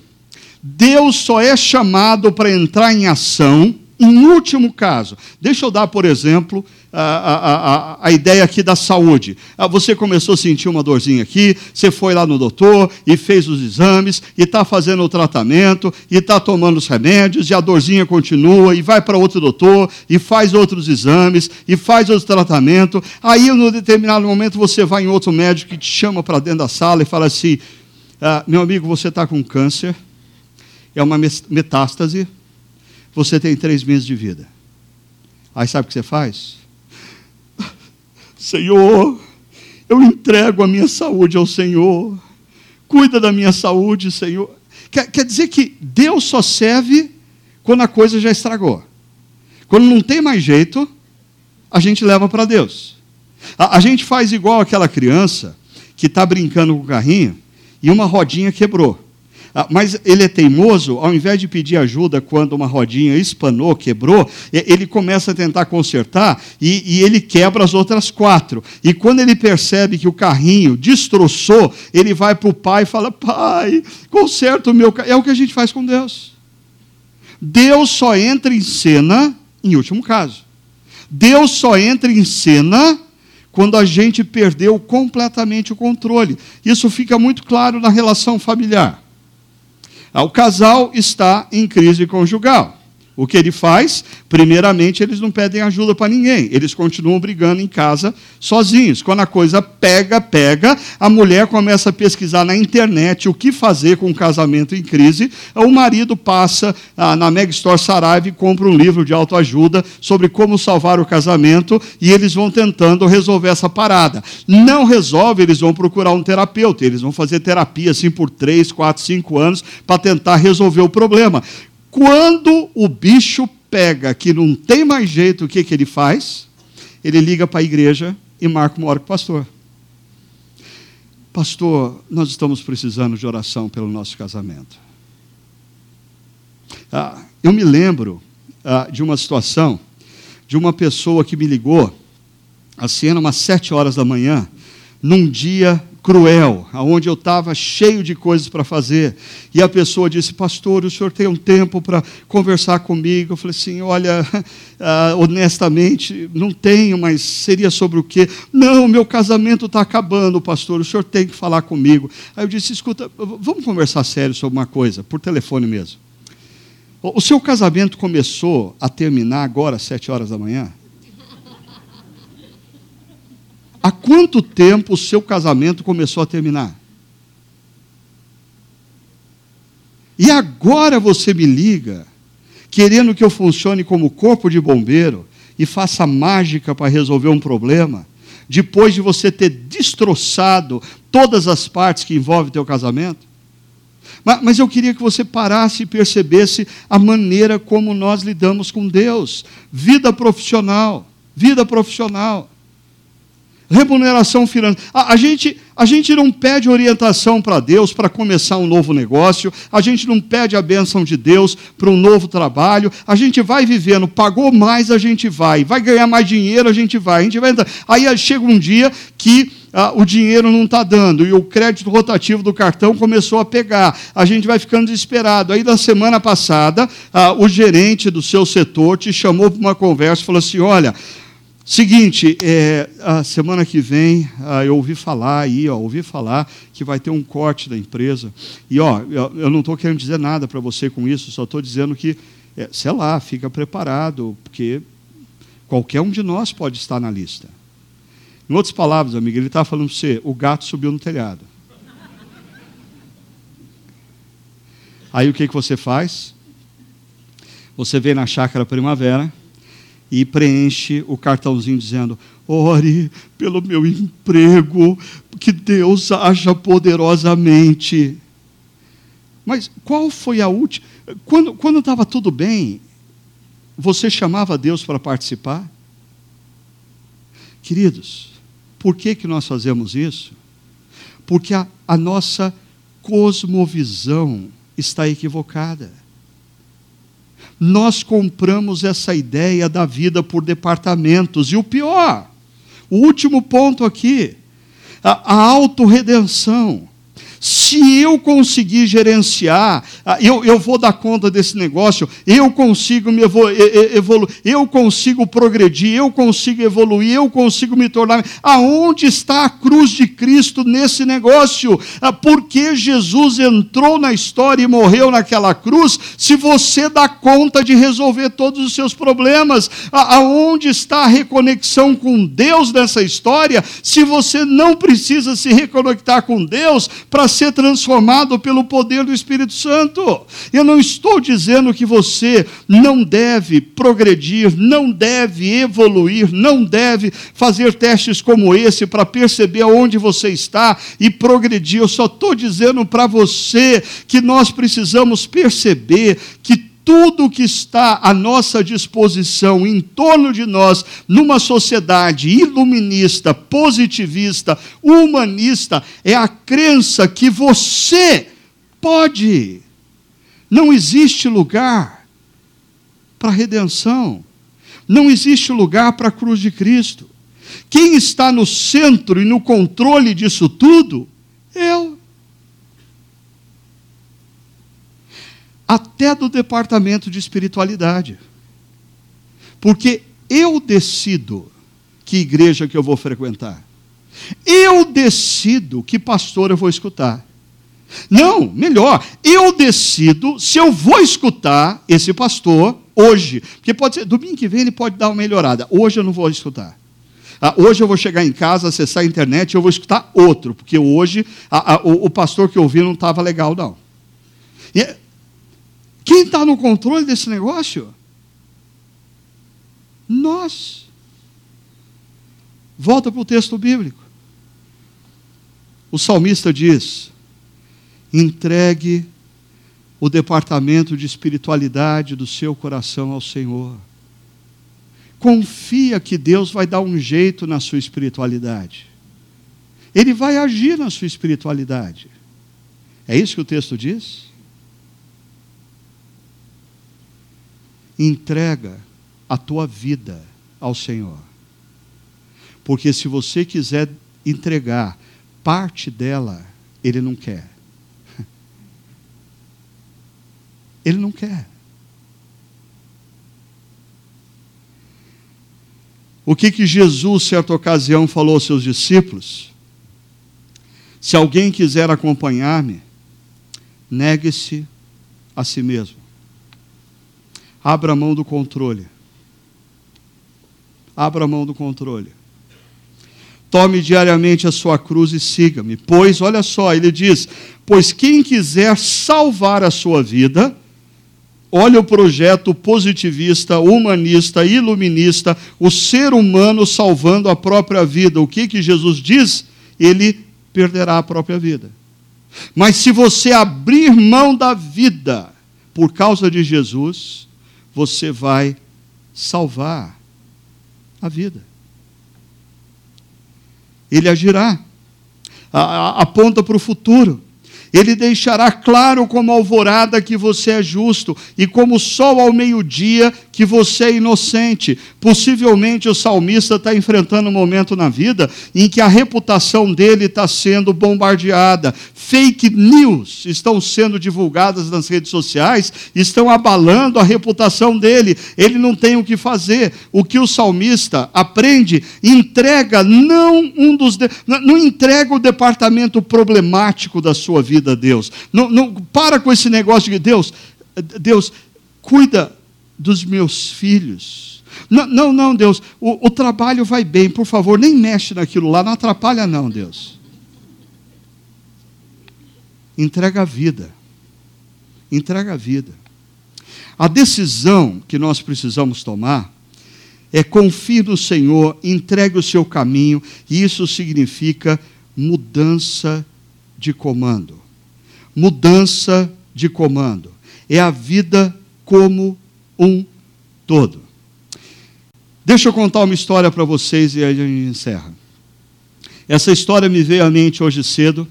Deus só é chamado para entrar em ação em último caso. Deixa eu dar, por exemplo, a, a, a, a, ideia aqui da saúde. Ah, você começou a sentir uma dorzinha aqui, você foi lá no doutor e fez os exames, e está fazendo o tratamento, e está tomando os remédios, e a dorzinha continua, e vai para outro doutor, e faz outros exames, e faz outro tratamento. Aí, em determinado momento, você vai em outro médico que te chama para dentro da sala e fala assim: ah, meu amigo, você está com câncer, é uma metástase, você tem três meses de vida. Aí sabe o que você faz? Senhor, eu entrego a minha saúde ao Senhor. Cuida da minha saúde, Senhor. Quer, quer dizer que Deus só serve quando a coisa já estragou. Quando não tem mais jeito, a gente leva para Deus. A, a, gente faz igual aquela criança que está brincando com o carrinho e uma rodinha quebrou. Ah, mas ele é teimoso, ao invés de pedir ajuda quando uma rodinha espanou, quebrou, ele começa a tentar consertar e, e, ele quebra as outras quatro. E quando ele percebe que o carrinho destroçou, ele vai para o pai e fala: Pai, conserta o meu carro. É o que a gente faz com Deus. Deus só entra em cena, em último caso. Deus só entra em cena quando a gente perdeu completamente o controle. Isso fica muito claro na relação familiar. O casal está em crise conjugal. O que ele faz? Primeiramente, eles não pedem ajuda para ninguém, eles continuam brigando em casa sozinhos. Quando a coisa pega, pega, a mulher começa a pesquisar na internet o que fazer com um casamento em crise. O marido passa ah, na Meg Store Saraiva e compra um livro de autoajuda sobre como salvar o casamento e eles vão tentando resolver essa parada. Não resolve, eles vão procurar um terapeuta, eles vão fazer terapia assim por três, quatro, cinco anos para tentar resolver o problema. Quando o bicho pega que não tem mais jeito, o que, que ele faz? Ele liga para a igreja e marca uma hora com o pastor. Pastor, nós estamos precisando de oração pelo nosso casamento. Ah, eu me lembro ah, de uma situação de uma pessoa que me ligou, assim, era umas sete horas da manhã, num dia cruel, aonde eu estava cheio de coisas para fazer. E a pessoa disse: Pastor, o senhor tem um tempo para conversar comigo? Eu falei assim: Olha, uh, honestamente, não tenho, mas seria sobre o quê? Não, meu casamento está acabando, pastor, o senhor tem que falar comigo. Aí eu disse: Escuta, vamos conversar sério sobre uma coisa, por telefone mesmo. O seu casamento começou a terminar agora às sete horas da manhã? Há quanto tempo o seu casamento começou a terminar? E agora você me liga, querendo que eu funcione como corpo de bombeiro e faça mágica para resolver um problema, depois de você ter destroçado todas as partes que envolvem o teu casamento? Mas eu queria que você parasse e percebesse a maneira como nós lidamos com Deus. Vida profissional, vida profissional remuneração financeira. A, gente, a gente não pede orientação para Deus para começar um novo negócio, a gente não pede a bênção de Deus para um novo trabalho, a gente vai vivendo, pagou mais, a gente vai, vai ganhar mais dinheiro, a gente vai, a gente vai entrar. Aí chega um dia que ah, o dinheiro não está dando e o crédito rotativo do cartão começou a pegar. A gente vai ficando desesperado. Aí, na semana passada, ah, o gerente do seu setor te chamou para uma conversa e falou assim: Olha, Seguinte, é, a semana que vem ah, eu ouvi falar aí, ó, ouvi falar que vai ter um corte da empresa. E ó, eu, eu não estou querendo dizer nada para você com isso, só estou dizendo que, é, sei lá, fica preparado, porque qualquer um de nós pode estar na lista. Em outras palavras, amigo, ele está falando para você: o gato subiu no telhado. Aí o que, que você faz? Você vem na chácara primavera e preenche o cartãozinho dizendo: Ore pelo meu emprego, que Deus haja poderosamente. Mas qual foi a última. Quando estava tudo bem, você chamava Deus para participar? Queridos, por que, que nós fazemos isso? Porque a, a nossa cosmovisão está equivocada. Nós compramos essa ideia da vida por departamentos. E o pior, o último ponto aqui, a, a autorredenção. Se eu conseguir gerenciar, ah, eu, eu vou dar conta desse negócio, eu consigo me evoluir, eu consigo progredir, eu consigo evoluir, eu consigo me tornar. Aonde está a cruz de Cristo nesse negócio? Ah, por que Jesus entrou na história e morreu naquela cruz, se você dá conta de resolver todos os seus problemas? Aonde está a reconexão com Deus nessa história, se você não precisa se reconectar com Deus para ser transformado pelo poder do Espírito Santo. Eu não estou dizendo que você não deve progredir, não deve evoluir, não deve fazer testes como esse para perceber aonde você está e progredir. Eu só estou dizendo para você que nós precisamos perceber que tudo que está à nossa disposição em torno de nós, numa sociedade iluminista, positivista, humanista, é a crença que você pode. Não existe lugar para redenção. Não existe lugar para a cruz de Cristo. Quem está no centro e no controle disso tudo? Eu. Até do departamento de espiritualidade. Porque eu decido que igreja que eu vou frequentar. Eu decido que pastor eu vou escutar. Não, melhor, eu decido se eu vou escutar esse pastor hoje. Porque pode ser, domingo que vem ele pode dar uma melhorada. Hoje eu não vou escutar. Ah, hoje eu vou chegar em casa, acessar a internet eu vou escutar outro, porque hoje a, a, o, o, pastor que eu ouvi não estava legal, não. E, quem está no controle desse negócio? Nós. Volta para o texto bíblico. O salmista diz: entregue o departamento de espiritualidade do seu coração ao Senhor. Confia que Deus vai dar um jeito na sua espiritualidade. Ele vai agir na sua espiritualidade. É isso que o texto diz? Entrega a tua vida ao Senhor. Porque se você quiser entregar parte dela, Ele não quer. Ele não quer. O que que Jesus, certa ocasião, falou aos seus discípulos? Se alguém quiser acompanhar-me, negue-se a si mesmo. Abra mão do controle. Abra mão do controle. Tome diariamente a sua cruz e siga-me. Pois, olha só, ele diz: Pois quem quiser salvar a sua vida, olha o projeto positivista, humanista, iluminista, o ser humano salvando a própria vida. O que, que Jesus diz? Ele perderá a própria vida. Mas se você abrir mão da vida por causa de Jesus, você vai salvar a vida. Ele agirá, aponta para o futuro. Ele deixará claro como alvorada que você é justo e como sol ao meio-dia que você é inocente. Possivelmente o salmista está enfrentando um momento na vida em que a reputação dele está sendo bombardeada. Fake news estão sendo divulgadas nas redes sociais, estão abalando a reputação dele. Ele não tem o que fazer. O que o salmista aprende, entrega não um dos de... não entrega o departamento problemático da sua vida vida, Deus. Não, não para com esse negócio de Deus. Deus, cuida dos meus filhos. Não, não, não Deus. O, o trabalho vai bem, por favor, nem mexe naquilo lá, não atrapalha, não, Deus. Entrega a vida. Entrega a vida. A decisão que nós precisamos tomar é confie no Senhor, entregue o seu caminho, e isso significa mudança de comando mudança de comando. é a vida como um todo. Deixa eu contar uma história para vocês e aí a gente encerra. Essa história me veio à mente hoje cedo,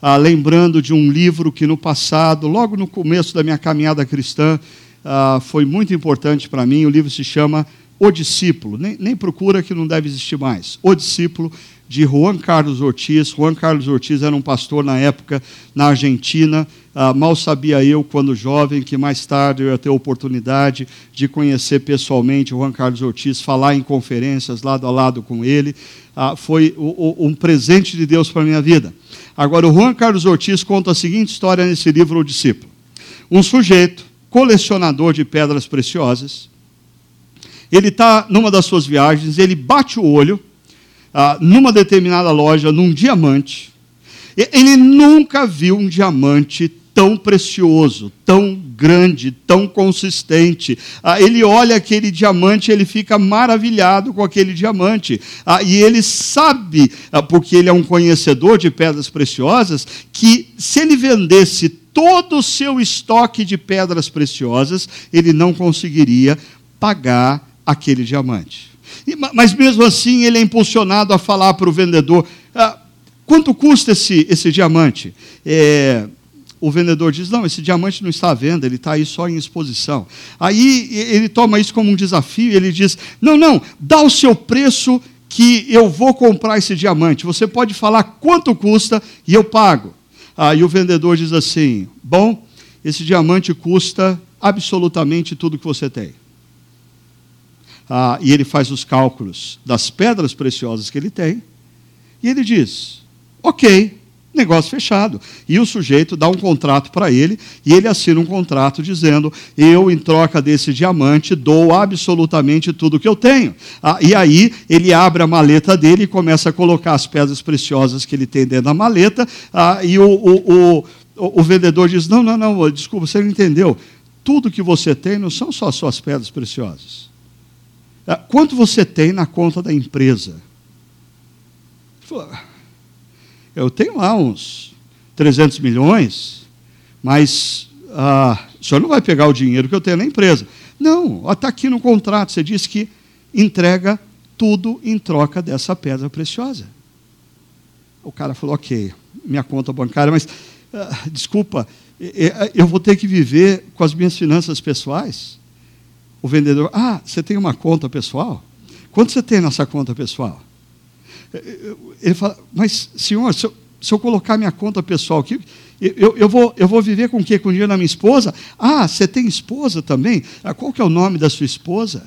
ah, lembrando de um livro que no passado, logo no começo da minha caminhada cristã, ah, foi muito importante para mim. O livro se chama O Discípulo, nem, nem procura que não deve existir mais. O Discípulo, de Juan Carlos Ortiz. Juan Carlos Ortiz era um pastor na época na Argentina. Ah, mal sabia eu, quando jovem, que mais tarde eu ia ter a oportunidade de conhecer pessoalmente Juan Carlos Ortiz, falar em conferências lado a lado com ele. Ah, foi o, o, um presente de Deus para a minha vida. Agora, o Juan Carlos Ortiz conta a seguinte história nesse livro, O Discípulo. Um sujeito, colecionador de pedras preciosas, ele está numa das suas viagens, ele bate o olho ah, numa determinada loja, num diamante. Ele nunca viu um diamante tão precioso, tão grande, tão consistente. Ah, ele olha aquele diamante, ele fica maravilhado com aquele diamante. Ah, e ele sabe, ah, porque ele é um conhecedor de pedras preciosas, que se ele vendesse todo o seu estoque de pedras preciosas, ele não conseguiria pagar aquele diamante. Mas mesmo assim, ele é impulsionado a falar para o vendedor: ah, quanto custa esse, esse diamante? É, o vendedor diz: não, esse diamante não está à venda, ele está aí só em exposição. Aí ele toma isso como um desafio, ele diz: não, não, dá o seu preço que eu vou comprar esse diamante. Você pode falar quanto custa e eu pago. Aí o vendedor diz assim: bom, esse diamante custa absolutamente tudo que você tem ah, e ele faz os cálculos das pedras preciosas que ele tem, e ele diz: ok, negócio fechado. E o sujeito dá um contrato para ele, e ele assina um contrato dizendo: eu, em troca desse diamante, dou absolutamente tudo que eu tenho. Ah, e aí ele abre a maleta dele e começa a colocar as pedras preciosas que ele tem dentro da maleta, ah, e o, o, o, o vendedor diz: não, não, não, desculpa, você não entendeu. Tudo que você tem não são só suas pedras preciosas. Ah, quanto você tem na conta da empresa? Eu tenho lá uns 300 milhões, mas ah, o senhor não vai pegar o dinheiro que eu tenho na empresa. Não, está aqui no contrato, você diz que entrega tudo em troca dessa pedra preciosa. O cara falou, ok, minha conta bancária, mas ah, desculpa, eu vou ter que viver com as minhas finanças pessoais. O vendedor, ah, você tem uma conta pessoal? Quanto você tem nessa conta pessoal? Ele fala, mas senhor, se eu, se eu colocar minha conta pessoal aqui, eu, eu, vou, eu vou viver com o quê? Com o dinheiro da minha esposa? Ah, você tem esposa também? Ah, qual que é o nome da sua esposa?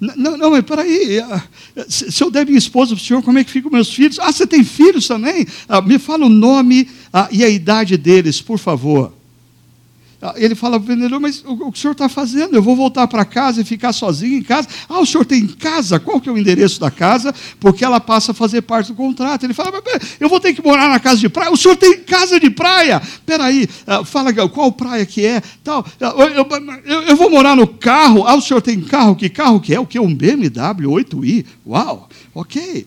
Não, não, mas peraí, ah, se eu der minha esposa para o senhor, como é que ficam meus filhos? Ah, você tem filhos também? Ah, me fala o nome ah, e a idade deles, por favor. Ele fala para o vendedor, mas o, o que o senhor está fazendo? Eu vou voltar para casa e ficar sozinho em casa. Ah, o senhor tem casa? Qual que é o endereço da casa? Porque ela passa a fazer parte do contrato. Ele fala, mas eu vou ter que morar na casa de praia. O senhor tem casa de praia? Espera aí, ah, fala qual praia que é? Tal. Ah, eu, eu, eu, vou morar no carro. Ah, o senhor tem carro? Que carro que é? O que? Um BMW 8i? Uau, ok.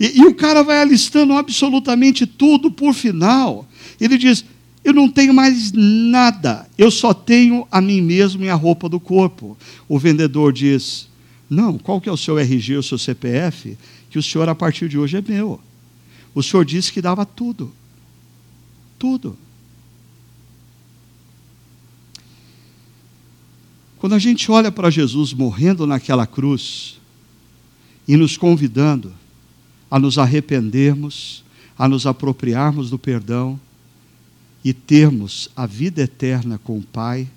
E, e o cara vai alistando absolutamente tudo por final. Ele diz, eu não tenho mais nada, eu só tenho a mim mesmo e a roupa do corpo. O vendedor diz: Não, qual que é o seu RG, o seu CPF? Que o senhor, a partir de hoje, é meu. O senhor disse que dava tudo. Tudo. Quando a gente olha para Jesus morrendo naquela cruz e nos convidando a nos arrependermos, a nos apropriarmos do perdão, e termos a vida eterna com o Pai,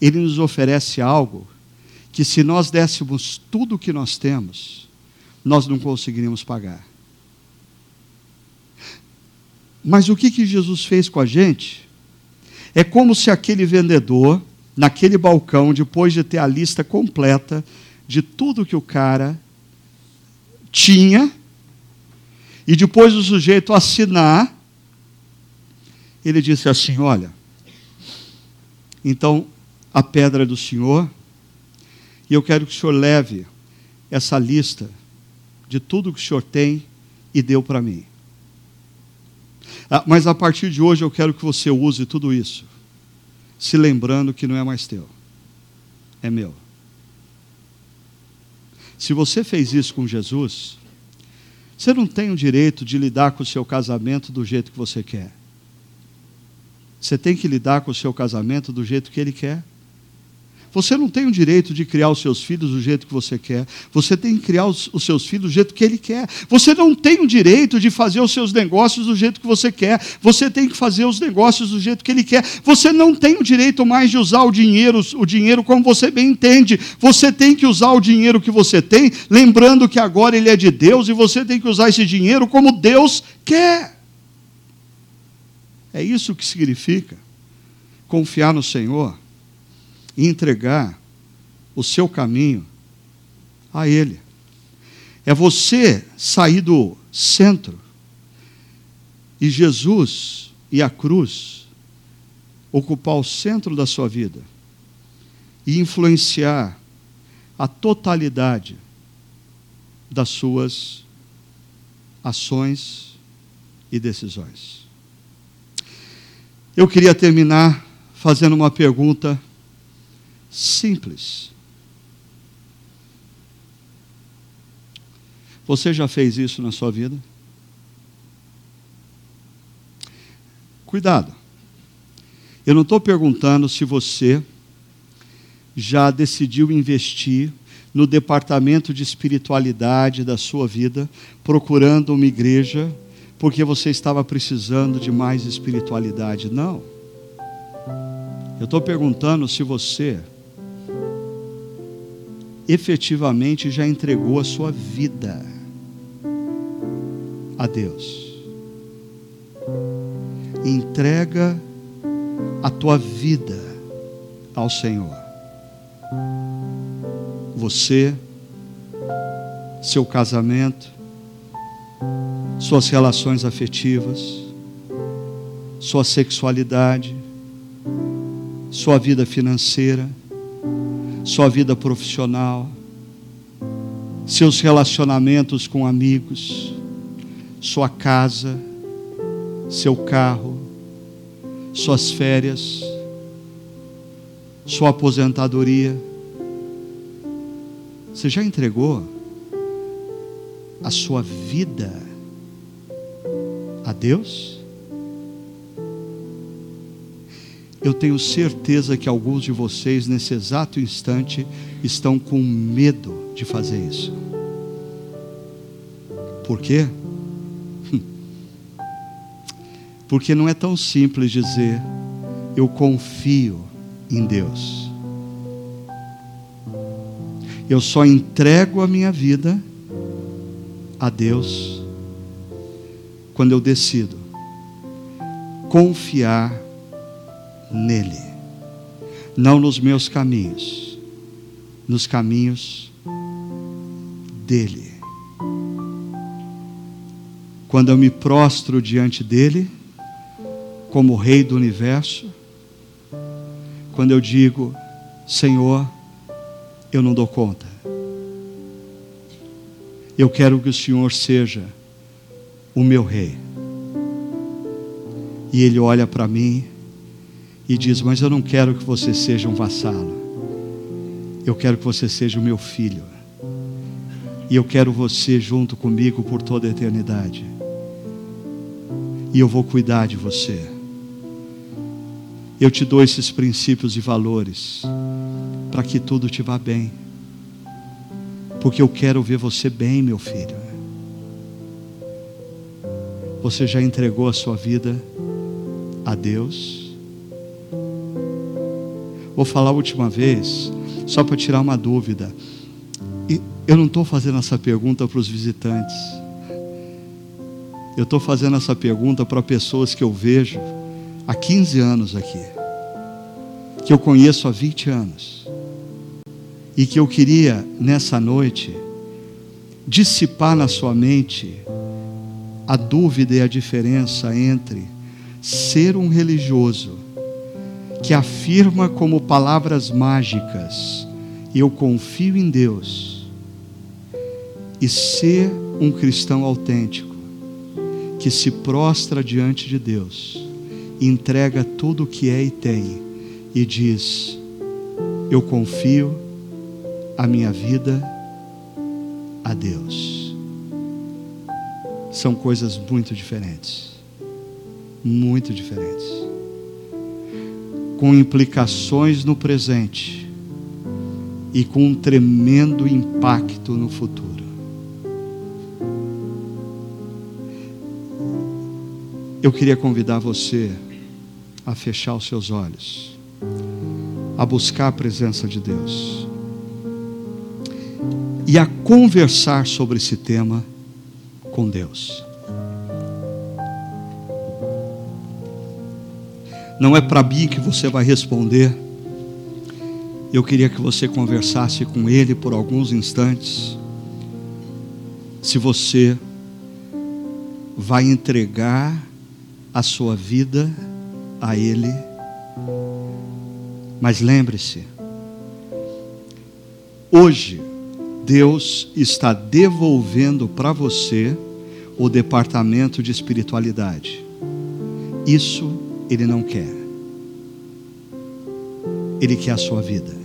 Ele nos oferece algo que, se nós dessemos tudo o que nós temos, nós não conseguiríamos pagar. Mas o que, que Jesus fez com a gente? É como se aquele vendedor, naquele balcão, depois de ter a lista completa de tudo que o cara tinha, e depois o sujeito assinar ele disse assim: Olha, então a pedra é do Senhor, e eu quero que o Senhor leve essa lista de tudo que o Senhor tem e deu para mim. Ah, mas a partir de hoje eu quero que você use tudo isso. se lembrando que não é mais teu, é meu. Se você fez isso com Jesus, você não tem o direito de lidar com o seu casamento do jeito que você quer. Você tem que lidar com o seu casamento do jeito que ele quer. Você não tem o direito de criar os seus filhos do jeito que você quer. Você tem que criar os, seus filhos do jeito que ele quer. Você não tem o direito de fazer os seus negócios do jeito que você quer. Você tem que fazer os negócios do jeito que ele quer. Você não tem o direito mais de usar o dinheiro, o dinheiro como você bem entende. Você tem que usar o dinheiro que você tem, lembrando que agora ele é de Deus e você tem que usar esse dinheiro como Deus quer. É isso que significa confiar no Senhor e entregar o seu caminho a Ele. É você sair do centro e Jesus e a cruz ocupar o centro da sua vida e influenciar a totalidade das suas ações e decisões. Eu queria terminar fazendo uma pergunta simples. Você já fez isso na sua vida? Cuidado. Eu não estou perguntando se você já decidiu investir no departamento de espiritualidade da sua vida, procurando uma igreja, porque você estava precisando de mais espiritualidade. Não. Eu estou perguntando se você efetivamente já entregou a sua vida a Deus. Entrega a tua vida ao Senhor. Você, seu casamento, suas relações afetivas, sua sexualidade, sua vida financeira sua vida profissional, seus relacionamentos com amigos, sua casa, seu carro, suas férias, sua aposentadoria. Você já entregou a sua vida a Deus? eu tenho certeza que alguns de vocês, nesse exato instante, estão com medo de fazer isso. Por quê? Porque não é tão simples dizer, eu confio em Deus. Eu só entrego a minha vida a Deus quando eu decido confiar nele, não nos meus caminhos, nos caminhos dele. Quando eu me prostro diante dele, como Rei do universo, quando eu digo, Senhor, eu não dou conta. Eu quero que o Senhor seja o meu Rei. E Ele olha para mim e diz: Mas eu não quero que você seja um vassalo. Eu quero que você seja o meu filho. E eu quero você junto comigo por toda a eternidade. E eu vou cuidar de você. Eu te dou esses princípios e valores para que tudo te vá bem. Porque eu quero ver você bem, meu filho. Você já entregou a sua vida a Deus? Vou falar a última vez, só para tirar uma dúvida. E eu não estou fazendo essa pergunta para os visitantes. Eu estou fazendo essa pergunta para pessoas que eu vejo há 15 anos aqui, que eu conheço há 20 anos, e que eu queria, nessa noite, dissipar na sua mente a dúvida e a diferença entre ser um religioso que afirma como palavras mágicas: Eu confio em Deus, e ser um cristão autêntico, que se prostra diante de Deus, entrega tudo o que é e tem, e diz: Eu confio a minha vida a Deus. São coisas muito diferentes. Muito diferentes. Com implicações no presente e com um tremendo impacto no futuro. Eu queria convidar você a fechar os seus olhos, a buscar a presença de Deus e a conversar sobre esse tema com Deus. Não é para mim que você vai responder. Eu queria que você conversasse com Ele por alguns instantes. Se você vai entregar a sua vida a Ele. Mas lembre-se, hoje Deus está devolvendo para você o departamento de espiritualidade. Isso Ele não quer. Ele quer a sua vida.